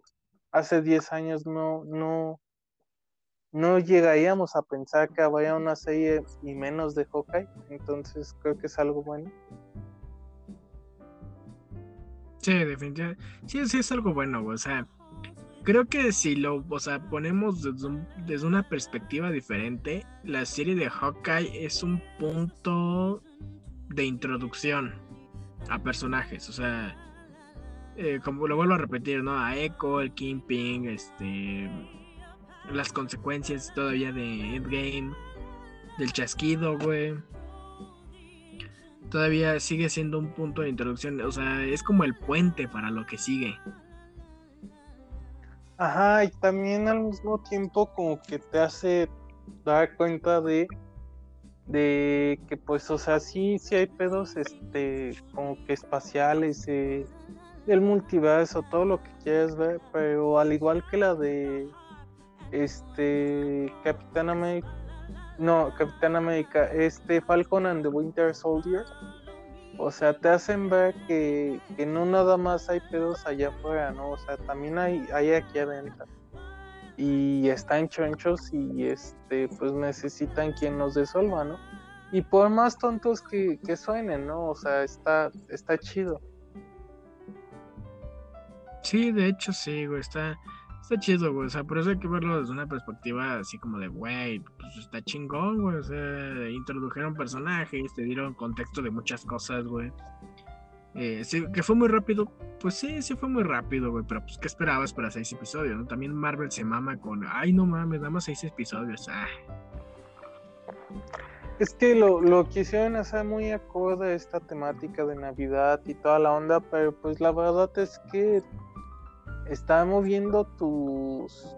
Hace 10 años no, no, no llegaríamos a pensar que vaya una serie y menos de Hawkeye, entonces creo que es algo bueno. Sí, definitivamente. Sí, sí es algo bueno, o sea, creo que si lo, o sea, ponemos desde, una perspectiva diferente, la serie de Hawkeye es un punto de introducción a personajes, o sea, eh, como lo vuelvo a repetir, ¿no? A Echo, el Kingpin, este las consecuencias todavía de Endgame, del chasquido, güey. Todavía sigue siendo un punto de introducción, o sea, es como el puente para lo que sigue. Ajá, y también al mismo tiempo como que te hace dar cuenta de de que pues o sea sí sí hay pedos este como que espaciales eh, del multiverso todo lo que quieras ver pero al igual que la de este Capitán América, no, Capitán América, este Falcon and the Winter Soldier, o sea, te hacen ver que, no nada más hay pedos allá afuera, ¿no? O sea, también hay, hay aquí adentro. Y están chonchos y este, pues necesitan quien nos desuelva, ¿no? Y por más tontos que, que suenen, ¿no? O sea, está, está chido. Sí, de hecho sí, güey, está, está chido, güey. O sea, por eso hay que verlo desde una perspectiva así como de, güey, pues está chingón, güey. O sea, introdujeron personajes, te dieron contexto de muchas cosas, güey. Eh, sí, que fue muy rápido, pues sí, sí fue muy rápido, güey, pero pues ¿qué esperabas para seis episodios? ¿no? También Marvel se mama con, ay no mames, damos seis episodios, ah. Es que lo, lo quisieron hacer muy acorde a esta temática de Navidad y toda la onda, pero pues la verdad es que está moviendo tus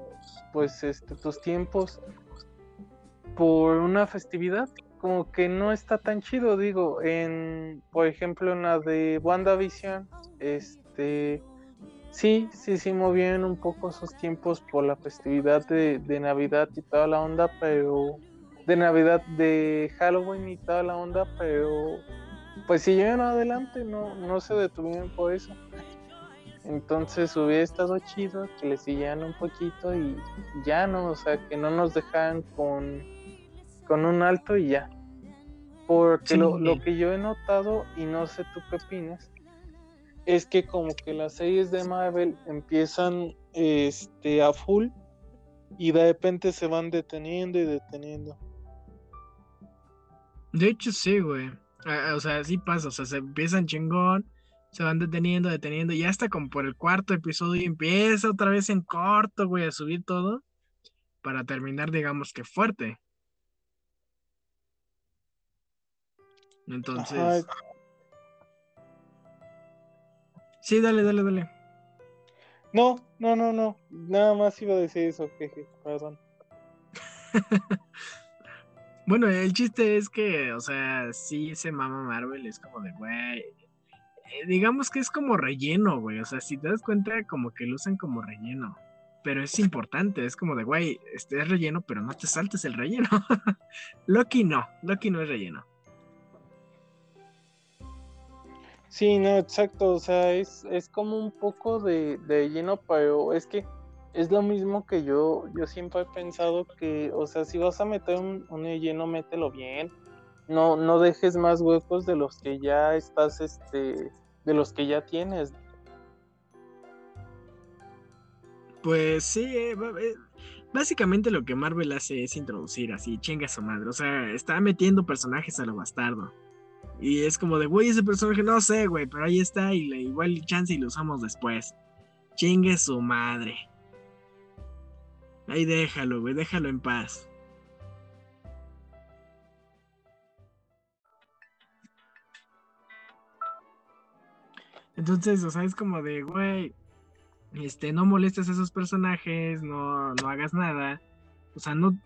pues este tus tiempos por una festividad como que no está tan chido digo en por ejemplo en la de WandaVision este sí sí sí movieron un poco esos tiempos por la festividad de, Navidad y toda la onda pero de Navidad de Halloween y toda la onda pero pues siguieron adelante no no se detuvieron por eso entonces hubiera estado chido que le siguieran un poquito y ya no, o sea, que no nos dejaran con, con un alto y ya. Porque lo, que yo he notado, y no sé tú qué opinas, es que como que las series de Marvel empiezan este a full y de repente se van deteniendo y deteniendo. De hecho sí, güey. O sea, sí pasa, o sea, se empiezan chingón se van deteniendo, deteniendo, y hasta como por el cuarto episodio empieza otra vez en corto, güey, a subir todo, para terminar, digamos que fuerte. Entonces... Sí, dale, dale, dale. No, no, no, no. Nada más iba a decir eso, jeje, perdón. bueno, el chiste es que, o sea, sí se mama Marvel, es como de, güey, digamos que es como relleno, güey. O sea, si te das cuenta, como que lo usan como relleno. Pero es importante, es como de, güey, este es relleno, pero no te saltes el relleno. Loki no, Loki no es relleno. Sí, no, exacto. O sea, es, es como un poco de, de relleno, pero es que es lo mismo que yo, yo siempre he pensado que, o sea, si vas a meter un, un relleno, mételo bien. No, no dejes más huecos de los que ya estás, este, de los que ya tienes. Pues sí, eh, eh, básicamente lo que Marvel hace es introducir así, chinga su madre. O sea, está metiendo personajes a lo bastardo. Y es como de, güey, ese personaje no sé, güey, pero ahí está y le, igual chance y lo usamos después. Chingue su madre. Ahí déjalo, güey, déjalo en paz. Entonces, o sea, es como de, güey, este, no molestes a esos personajes, no, no hagas nada. O sea, no,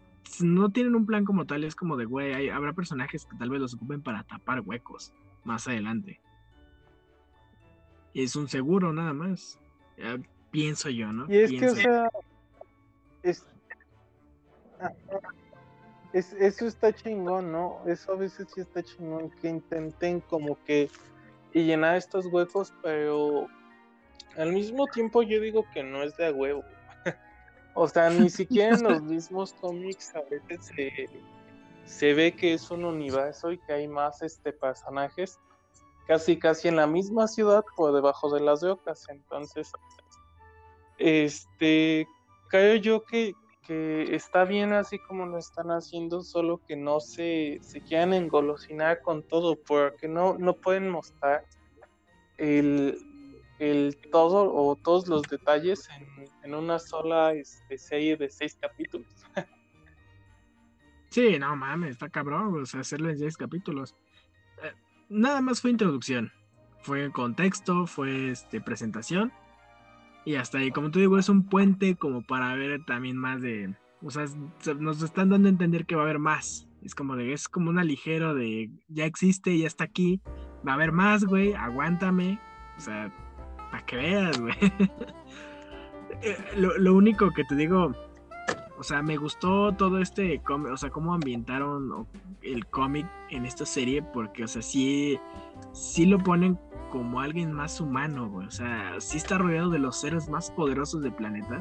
no tienen un plan como tal, es como de, güey, habrá personajes que tal vez los ocupen para tapar huecos más adelante. Es un seguro nada más. pienso yo, ¿no? Y es que, o sea, es, eso está chingón, ¿no? Eso a veces sí está chingón, que intenten como que y llenar estos huecos, pero al mismo tiempo yo digo que no es de a huevo. o sea, ni siquiera en los mismos cómics a veces se, ve que es un universo y que hay más este personajes casi casi en la misma ciudad por debajo de las rocas. Entonces, este creo yo que, que está bien así como lo están haciendo, solo que no se, se quieran engolosinar con todo, porque no, no pueden mostrar el, el todo o todos los detalles en, una sola este, serie de seis capítulos. sí, no mames, está cabrón, o sea, hacerlo en seis capítulos. Eh, nada más fue introducción, fue contexto, fue este, presentación. Y hasta ahí, como te digo, es un puente como para ver también más de. O sea, nos están dando a entender que va a haber más. Es como de, es como una ligero de ya existe, ya está aquí. Va a haber más, güey, aguántame. O sea, para que veas, güey. Eh, lo, único que te digo, o sea, me gustó todo este cómic, o sea, cómo ambientaron el cómic en esta serie, porque, o sea, sí, sí lo ponen como alguien más humano, güey. O sea, sí está rodeado de los seres más poderosos del planeta,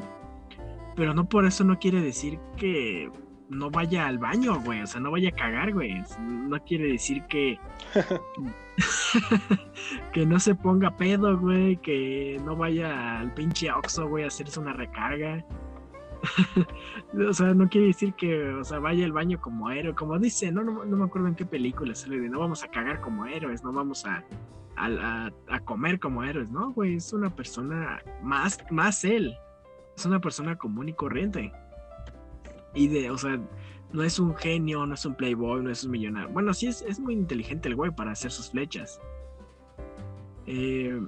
pero no por eso no quiere decir que no vaya al baño, güey. O sea, no vaya a cagar, güey. No quiere decir que. que no se ponga pedo, güey. Que no vaya al pinche Oxxo, güey, a hacerse una recarga. o sea, no quiere decir que, o sea, vaya al baño como héroe. Como dice, no, no, me acuerdo en qué película se le dice, no vamos a cagar como héroes, no vamos a, a, comer como héroes, ¿no, güey? Es una persona más, más él. Es una persona común y corriente. Y de, o sea, no es un genio, no es un playboy, no es un millonario. Bueno, sí es, es muy inteligente el güey para hacer sus flechas. Eh,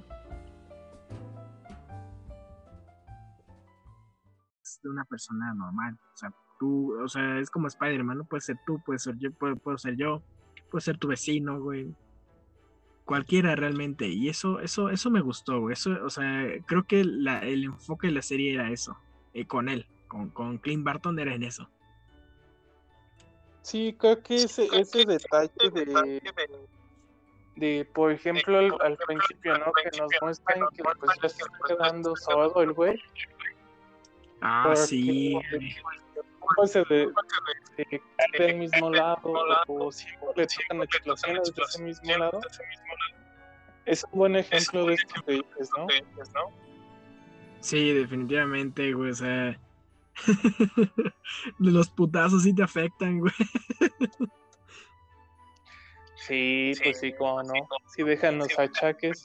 es de una persona normal. O sea, tú, o sea, es como Spider-Man, ¿no? Puede ser tú, puede ser yo, puedo, ser yo, puede ser tu vecino, güey. Cualquiera realmente. Y eso, eso, eso me gustó. Eso, o sea, creo que el enfoque de la serie era eso. Eh, con él con, con Clint Barton era en eso. Sí, creo que ese, ese detalle de, de por ejemplo, al, principio, ¿no? Que nos muestran que pues ya se está quedando solo el güey. Ah, sí. De, de, de, del mismo lado, o si le tocan explosiones de ese mismo lado. Es un buen ejemplo de esto que dices, ¿no? Sí, definitivamente, güey. O sea, los putazos sí te afectan, güey. Sí, pues sí, como no. Sí, dejan los achaques.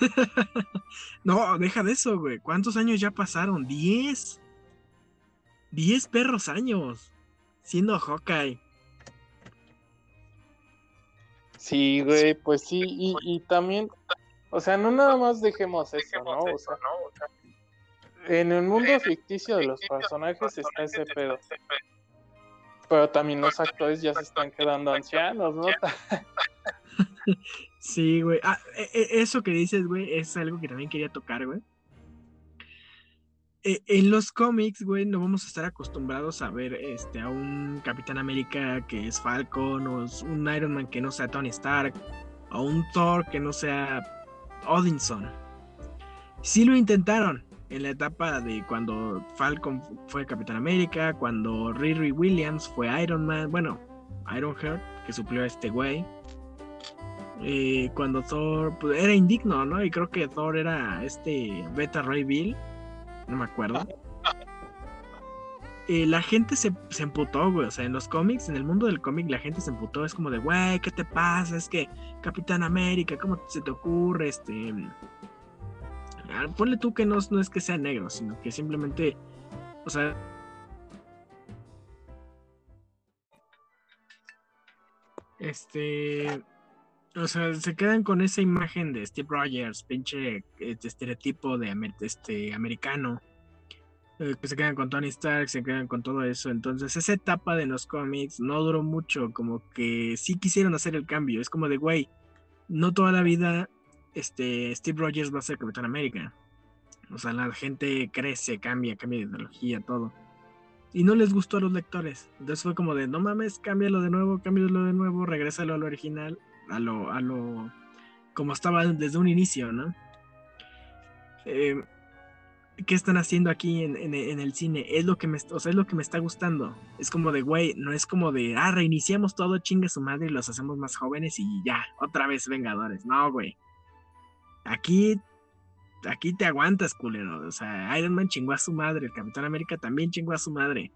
no, deja de eso, güey. ¿Cuántos años ya pasaron? ¿Diez? Diez perros años. Siendo Hawkeye. Sí, güey, pues sí. Y, y también, o sea, no nada más dejemos eso, ¿no? O sea, en el mundo ficticio de los personajes está ese pedo. Pero también los actores ya se están quedando ancianos, ¿no? Sí, güey. Ah, e, e, eso que dices, güey, es algo que también quería tocar, güey. E, en los cómics, güey, no vamos a estar acostumbrados a ver este, a un Capitán América que es Falcon, o un Iron Man que no sea Tony Stark, o un Thor que no sea Odinson. Sí lo intentaron, en la etapa de cuando Falcon fue Capitán América, cuando Riri Williams fue Iron Man, bueno, Ironheart, que suplió a este güey. Eh, cuando Thor pues, era indigno, ¿no? Y creo que Thor era este Beta Ray Bill. No me acuerdo. Eh, la gente se, se emputó, güey. O sea, en los cómics, en el mundo del cómic, la gente se emputó. Es como de, güey, ¿qué te pasa? Es que Capitán América, ¿cómo se te ocurre? Este. Ah, ponle tú que no, no es que sea negro, sino que simplemente. O sea. Este. O sea, se quedan con esa imagen de Steve Rogers, pinche este, estereotipo de este, americano eh, que se quedan con Tony Stark, se quedan con todo eso. Entonces, esa etapa de los cómics no duró mucho, como que sí quisieron hacer el cambio. Es como de, güey, no toda la vida este, Steve Rogers va a ser Capitán América. O sea, la gente crece, cambia, cambia de ideología, todo. Y no les gustó a los lectores. Entonces fue como de, no mames, cámbialo de nuevo, cámbialo de nuevo, regrésalo a lo original, a lo, a lo, como estaba desde un inicio, ¿no? Eh, ¿qué están haciendo aquí en, el cine? Es lo que me, es lo que me está gustando. Es como de, güey, no es como de, ah, reiniciamos todo, chinga su madre y los hacemos más jóvenes y ya, otra vez Vengadores. No, güey. Aquí, aquí te aguantas, culero. O sea, Iron Man chingó a su madre, el Capitán América también chingó a su madre.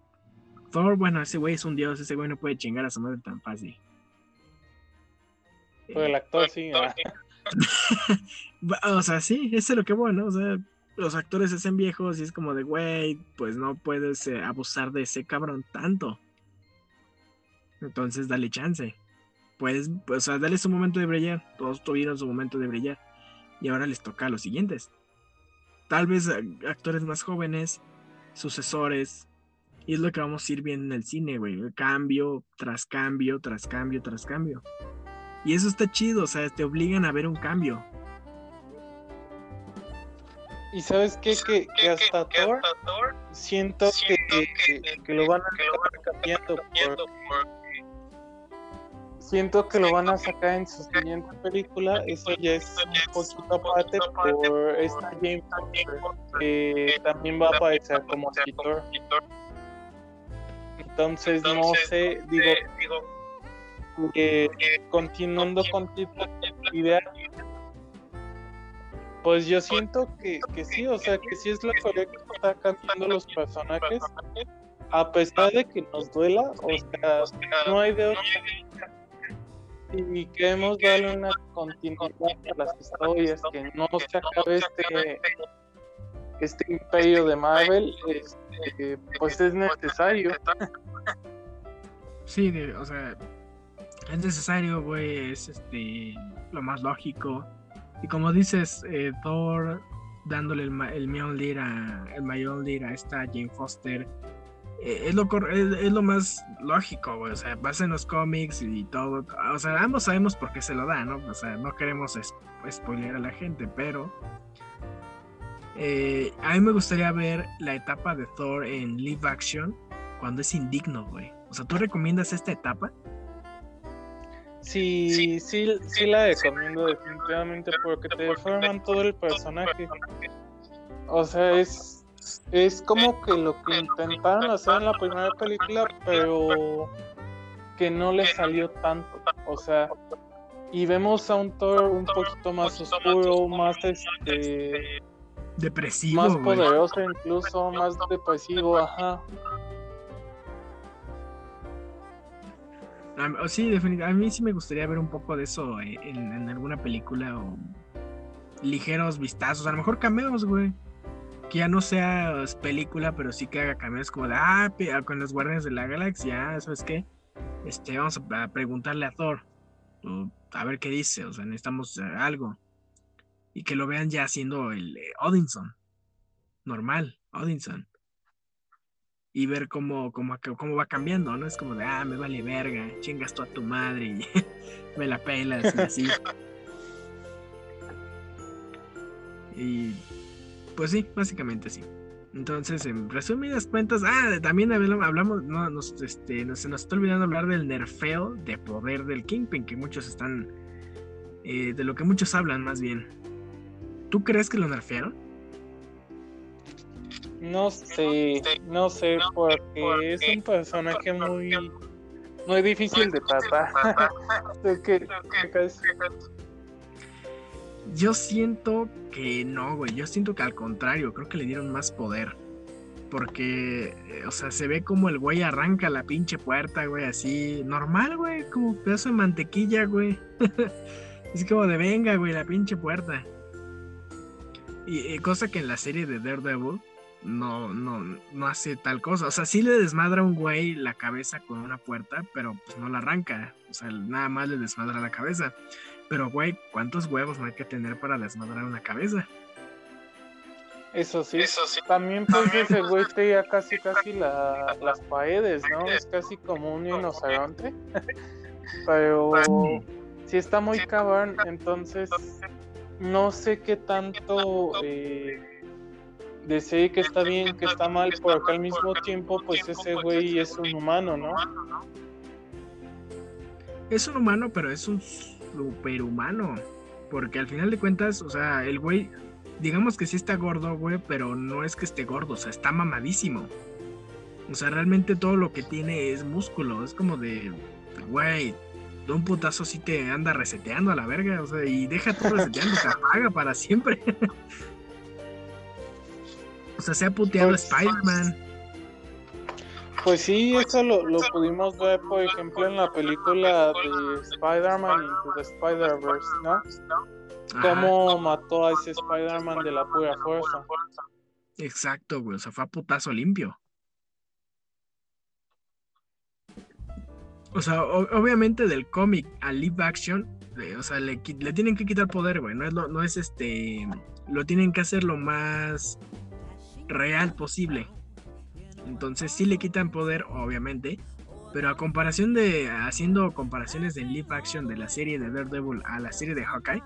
Thor, bueno, ese güey es un dios, ese güey no puede chingar a su madre tan fácil. Pues el actor sí. o sea, sí, eso es lo que bueno, o sea, los actores se hacen viejos y es como de, güey, pues no puedes eh, abusar de ese cabrón tanto. Entonces dale chance. Puedes, o sea, dale su momento de brillar. Todos tuvieron su momento de brillar. Y ahora les toca a los siguientes. Tal vez eh, actores más jóvenes, sucesores. Y es lo que vamos a ir viendo en el cine, güey. Cambio tras cambio, tras cambio, tras cambio. Y eso está chido, o sea, te obligan a ver un cambio. Y sabes qué, que, que hasta Thor siento que, que, lo van a cambiando siento que lo van a sacar en su siguiente película. Eso ya es un poquito aparte por esta James que también va a aparecer como escritor. Entonces no sé, digo, que continuando con tu idea pues yo siento que, que sí, o sea, que sí es lo correcto está cantando los personajes, a pesar de que nos duela, o sea, no hay de otra. Y queremos darle una continuidad a las historias, que no se acabe este, este imperio de Marvel, este, pues es necesario. Sí, o sea, es necesario, güey, es este lo más lógico y como dices, eh, Thor dándole el, el Mjolnir a el Mjolnir a esta Jane Foster eh, es lo es, lo más lógico, güey. O sea, basa en los cómics y todo. O sea, ambos sabemos por qué se lo da, ¿no? O sea, no queremos spoiler a la gente, pero eh, a mí me gustaría ver la etapa de Thor en live action cuando es indigno, güey. O sea, ¿tú recomiendas esta etapa? Sí, sí, sí, la recomiendo definitivamente porque te deforman todo el personaje. O sea, es, es como que lo que intentaron hacer en la primera película, pero que no le salió tanto. O sea, y vemos a un Thor un poquito más oscuro, más este depresivo, más poderoso incluso, más depresivo, ajá. Sí, definitivamente. A mí sí me gustaría ver un poco de eso eh, en, alguna película o ligeros vistazos. A lo mejor cameos, güey. Que ya no sea película, pero sí que haga cameos como de, ah, ah con los Guardianes de la Galaxia, ah, ¿sabes qué? Este, vamos a, preguntarle a Thor. a ver qué dice, o sea, necesitamos eh, algo. Y que lo vean ya haciendo el eh, Odinson. Normal, Odinson y ver cómo, cómo, cómo va cambiando, ¿no? Es como de, ah, me vale verga, chingas tú a tu madre y me la pelas y así. y pues sí, básicamente sí. Entonces, en resumidas cuentas, ah, también hablamos, no, nos, este, se nos está olvidando hablar del nerfeo de poder del Kingpin, que muchos están, eh, de lo que muchos hablan más bien. ¿Tú crees que lo nerfearon? No sé, no sé, porque es un personaje muy, muy difícil de tratar. Yo siento que no, güey. Yo siento que al contrario, creo que le dieron más poder. Porque, eh, o sea, se ve como el güey arranca la pinche puerta, güey, así. Normal, güey, como pedazo de mantequilla, güey. es como de venga, güey, la pinche puerta. Y, cosa que en la serie de Daredevil no, no, no hace tal cosa. O sea, sí le desmadra a un güey la cabeza con una puerta, pero pues no la arranca. O sea, nada más le desmadra la cabeza. Pero, güey, ¿cuántos huevos no hay que tener para desmadrar una cabeza? Eso sí. Eso sí. También pues ese güey ya casi casi la, las paredes, ¿no? Es casi como un rinoceronte. Pero si está muy cabrón, entonces no sé qué tanto eh, decir que está bien, que está mal, porque al mismo tiempo, pues ese güey es un humano, ¿no? Es un humano, pero es un superhumano. Porque al final de cuentas, o sea, el güey, digamos que sí está gordo, güey, pero no es que esté gordo, o sea, está mamadísimo. O sea, realmente todo lo que tiene es músculo. Es como de, güey, de un putazo sí te anda reseteando a la verga, o sea, y deja todo reseteando, se apaga para siempre. o sea, se ha puteado pues, Spider-Man. Pues sí, eso lo, lo, pudimos ver, por ejemplo, en la película de Spider-Man Into the Spider-Verse, ¿no? Cómo mató a ese Spider-Man de la pura fuerza. Exacto, güey, o sea, fue a putazo limpio. O sea, obviamente del cómic al live action, o sea, le, tienen que quitar poder, güey. No es, no es este. Lo tienen que hacer lo más real posible. Entonces sí le quitan poder, obviamente. Pero a comparación de. Haciendo comparaciones de live action de la serie de Daredevil a la serie de Hawkeye.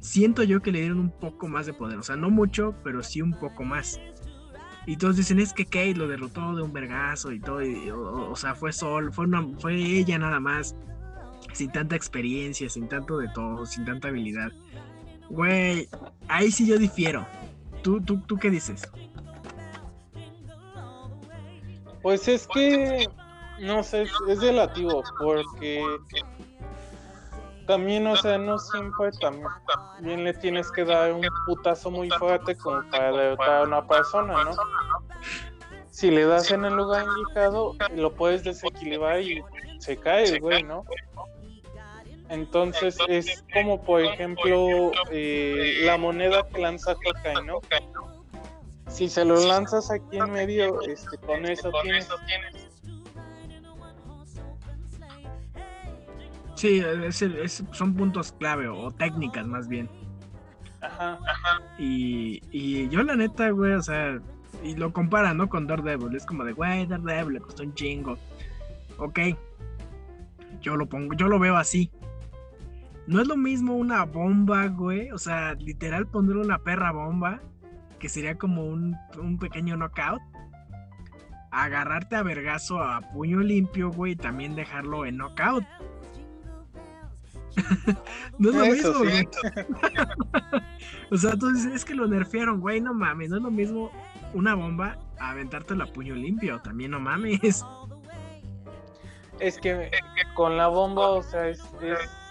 Siento yo que le dieron un poco más de poder. O sea, no mucho, pero sí un poco más. Y todos dicen, es que Kate lo derrotó de un vergazo y todo. o, sea, fue Sol, fue, fue ella nada más. Sin tanta experiencia, sin tanto de todo, sin tanta habilidad. Güey, ahí sí yo difiero. ¿Tú, tú, tú qué dices? Pues es que, no sé, es relativo, porque también, o sea, no siempre también le tienes que dar un putazo muy fuerte como para derrotar a una persona, ¿no? Si le das en el lugar indicado, lo puedes desequilibrar y se cae el güey, ¿no? Entonces es como, por ejemplo, eh, la moneda que lanza Hawkeye, ¿no? Si se lo lanzas aquí en medio, este, con eso tienes Sí, son puntos clave o, técnicas más bien. Ajá, ajá. Y, y yo la neta, güey, o sea, y lo comparan, ¿no? Con Daredevil. Es como de, güey, Daredevil le costó un chingo. Ok. Yo lo pongo, yo lo veo así. No es lo mismo una bomba, güey. O sea, literal poner una perra bomba, que sería como un, un pequeño knockout. Agarrarte a vergazo a puño limpio, güey, y también dejarlo en knockout. no es lo mismo, güey. o sea, tú dices, es que lo nerfearon, güey, no mames, no es lo mismo una bomba a aventarte la puño limpio, también no mames. Es que con la bomba, o sea, es,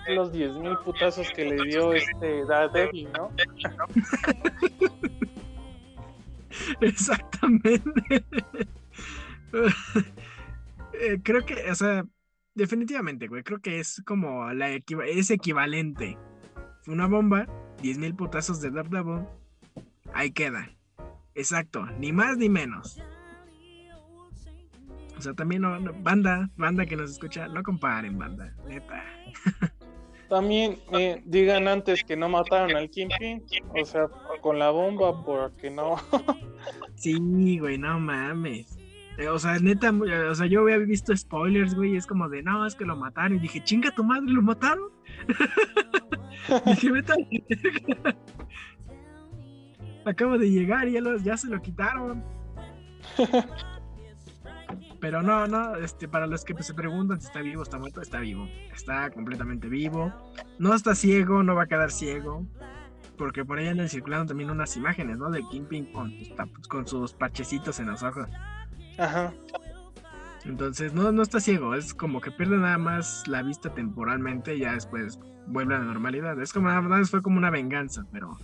los 10.000 putazos que le dio este Daredevil, ¿no? Exactamente. Eh, creo que, o sea, definitivamente, güey. Creo que es como la es equivalente. Una bomba, 10.000 putazos de Daredevil. Ahí queda. Exacto, ni más ni menos. O sea, también no, banda, banda que nos escucha, no comparen, banda, neta. También eh, digan antes que no mataron al Kingpin, o sea, con la bomba, porque no. sí, güey, no mames. Eh, o sea, neta, o sea, yo había visto spoilers, güey, y es como de, no, es que lo mataron. Y dije, chinga tu madre, ¿lo mataron? dije, vete Acabo de llegar y ya, ya se lo quitaron. Pero no, no, este, para los que se preguntan si está vivo, está muerto, está vivo. Está completamente vivo. No está ciego, no va a quedar ciego. Porque por ahí andan circulando también unas imágenes, ¿no? De Kingpin con, con sus parchecitos en los ojos. Ajá. Entonces, no, no está ciego, es como que pierde nada más la vista temporalmente y ya después vuelve a la normalidad. Es como nada más fue como una venganza, pero.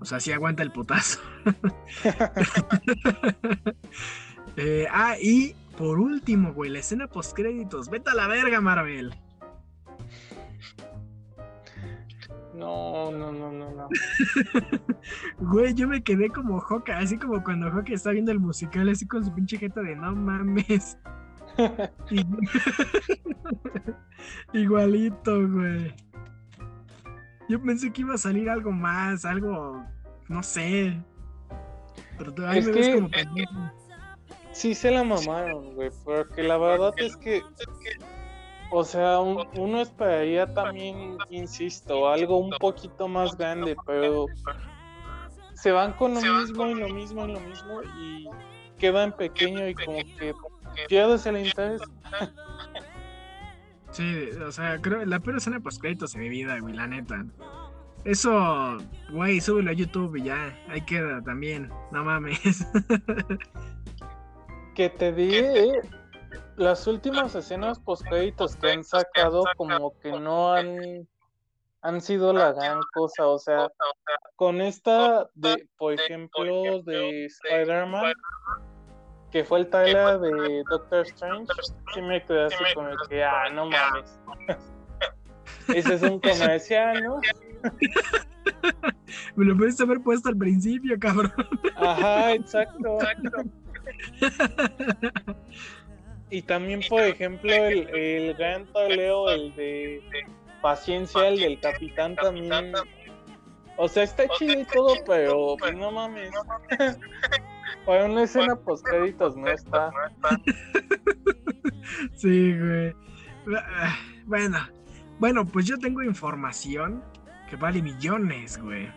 O sea, sí aguanta el putazo. Eh, ah, y por último, güey, la escena post créditos. Vete a la verga, Marvel. No, no, no, no, no. Güey, yo me quedé como Joca, así como cuando Joca está viendo el musical, así con su pinche jeta de no mames. Igualito, güey. Yo pensé que iba a salir algo más, algo, no sé. Pero todavía me ves como Sí se la mamaron, güey, porque la verdad es que, o sea, uno esperaría también, insisto, algo un poquito más grande, pero se van con lo mismo y lo mismo y lo mismo y queda en pequeño y como que pierdes el interés. Sí, o sea, creo la peor escena post créditos de mi vida, güey, la neta. Eso, güey, súbelo a YouTube y ya, ahí queda también, no mames. que te di las últimas escenas post créditos que han sacado como que no han han sido la gran cosa, o sea, con esta de, por ejemplo, de Spider-Man, que fue el trailer de Doctor Strange, sí me quedé así como que, ah, no mames. Ese es un comercial, ¿no? Me lo puedes haber puesto al principio, cabrón. Ajá, exacto. Y también, por ejemplo, el, el gran taleo, el de paciencia, el del capitán también. O sea, está chido y todo, pero pues, no mames. Para una escena post créditos no está. Sí, güey. Bueno, bueno, pues yo tengo información que vale millones, güey.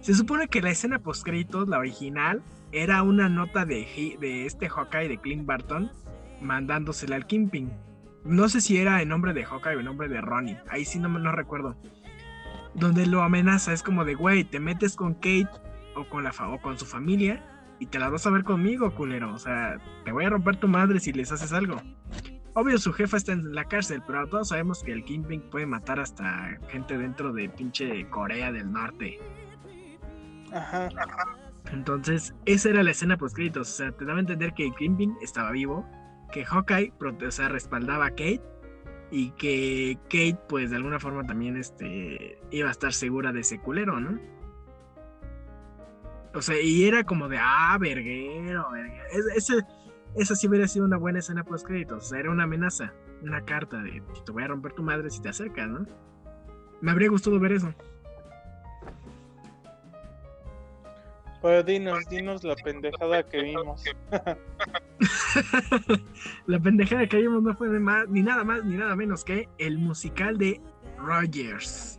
Se supone que la escena post créditos, la original, era una nota de, de este Hawkeye de Clint Barton mandándosela al Kingpin. No sé si era en nombre de Hawkeye o en nombre de Ronnie. Ahí sí no, no recuerdo. Donde lo amenaza, es como de, güey, te metes con Kate o con, la o con su familia y te la vas a ver conmigo, culero. O sea, te voy a romper tu madre si les haces algo. Obvio, su jefa está en la cárcel, pero todos sabemos que el Kingpin puede matar hasta gente dentro de pinche Corea del Norte. Ajá. Entonces, esa era la escena post O sea, te daba a entender que Kingpin estaba vivo, que Hawkeye o sea, respaldaba a Kate y que Kate, pues de alguna forma también este, iba a estar segura de ese culero, ¿no? O sea, y era como de, ah, verguero, verguero. ese, esa sí hubiera sido una buena escena post créditos. O sea, era una amenaza, una carta de te voy a romper tu madre si te acercas, ¿no? Me habría gustado ver eso. Pues dinos, dinos la pendejada que vimos. la pendejada que vimos no fue ni nada más ni nada menos que el musical de Rogers.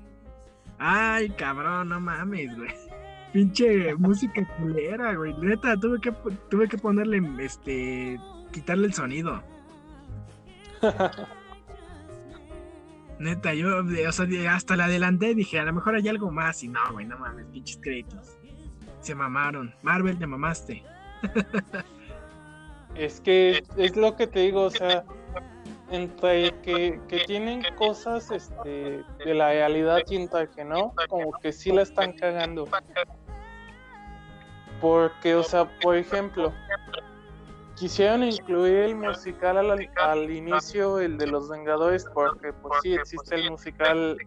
Ay, cabrón, no mames, güey. Pinche música culera, güey. Neta, tuve que, tuve que ponerle, este, quitarle el sonido. Neta, yo, o sea, hasta la adelanté dije, a lo mejor hay algo más. Y no, güey, no mames, pinches créditos. Se mamaron. Marvel, te mamaste. es que es lo que te digo, o sea, entre que, que tienen cosas este, de la realidad y que no, como que sí la están cagando. Porque, o sea, por ejemplo, quisieron incluir el musical al, inicio, el de los Vengadores, porque pues sí existe el musical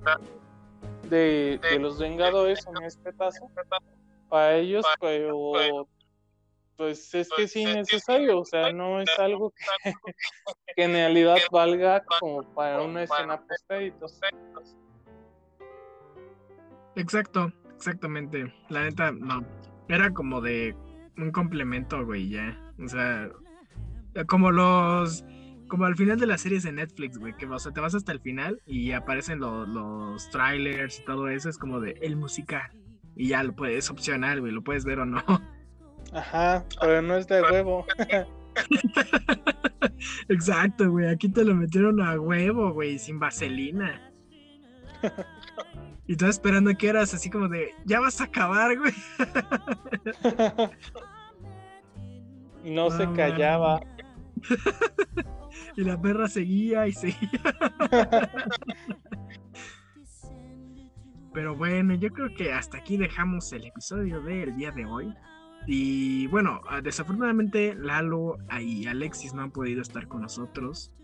de, los Vengadores, un espetazo para ellos, pero pues es que es innecesario, o sea, no es algo que, que en realidad valga como para una escena post Exacto, exactamente. La neta, no era como de un complemento, güey, ya. O sea, como los. Como al final de las series de Netflix, güey, que o sea, te vas hasta el final y aparecen los trailers y todo eso, es como de el musical. Y ya lo puedes opcionar, güey, lo puedes ver o no. Ajá, pero no es de huevo. Exacto, güey, aquí te lo metieron a huevo, güey, sin vaselina. Y tú esperando que eras así como de, ya vas a acabar, güey. y no se callaba. y la perra seguía y seguía. Pero bueno, yo creo que hasta aquí dejamos el episodio del día de hoy. Y bueno, ah, desafortunadamente Lalo y Alexis no han podido estar con nosotros.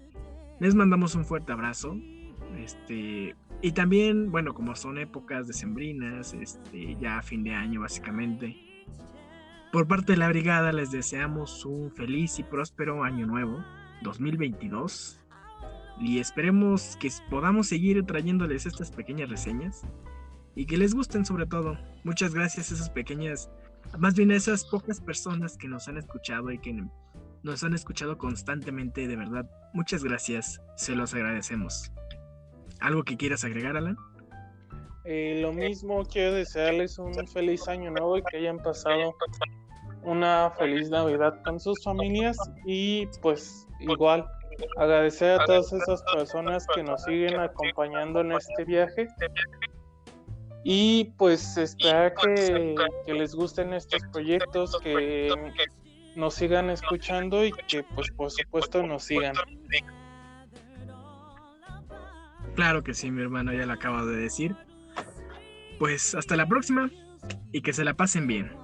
Les mandamos un fuerte abrazo. Este, y también, bueno, como son épocas decembrinas, este, ya fin de año básicamente. Por parte de la brigada les deseamos un feliz y próspero año nuevo, 2022. Y esperemos que podamos seguir trayéndoles estas pequeñas reseñas y que les gusten sobre todo. Muchas gracias a esas pequeñas, más bien a esas pocas personas que nos han escuchado y que nos han escuchado constantemente, de verdad. Muchas gracias, se los agradecemos. ¿Algo que quieras agregar, Alan? Eh, lo mismo, quiero desearles un feliz año nuevo y que hayan pasado una feliz Navidad con sus familias y pues igual agradecer a todas esas personas que nos siguen acompañando en este viaje y pues esperar que, que les gusten estos proyectos, que nos sigan escuchando y que pues por supuesto nos sigan. Claro que sí, mi hermano, ya lo acabo de decir. Pues hasta la próxima y que se la pasen bien.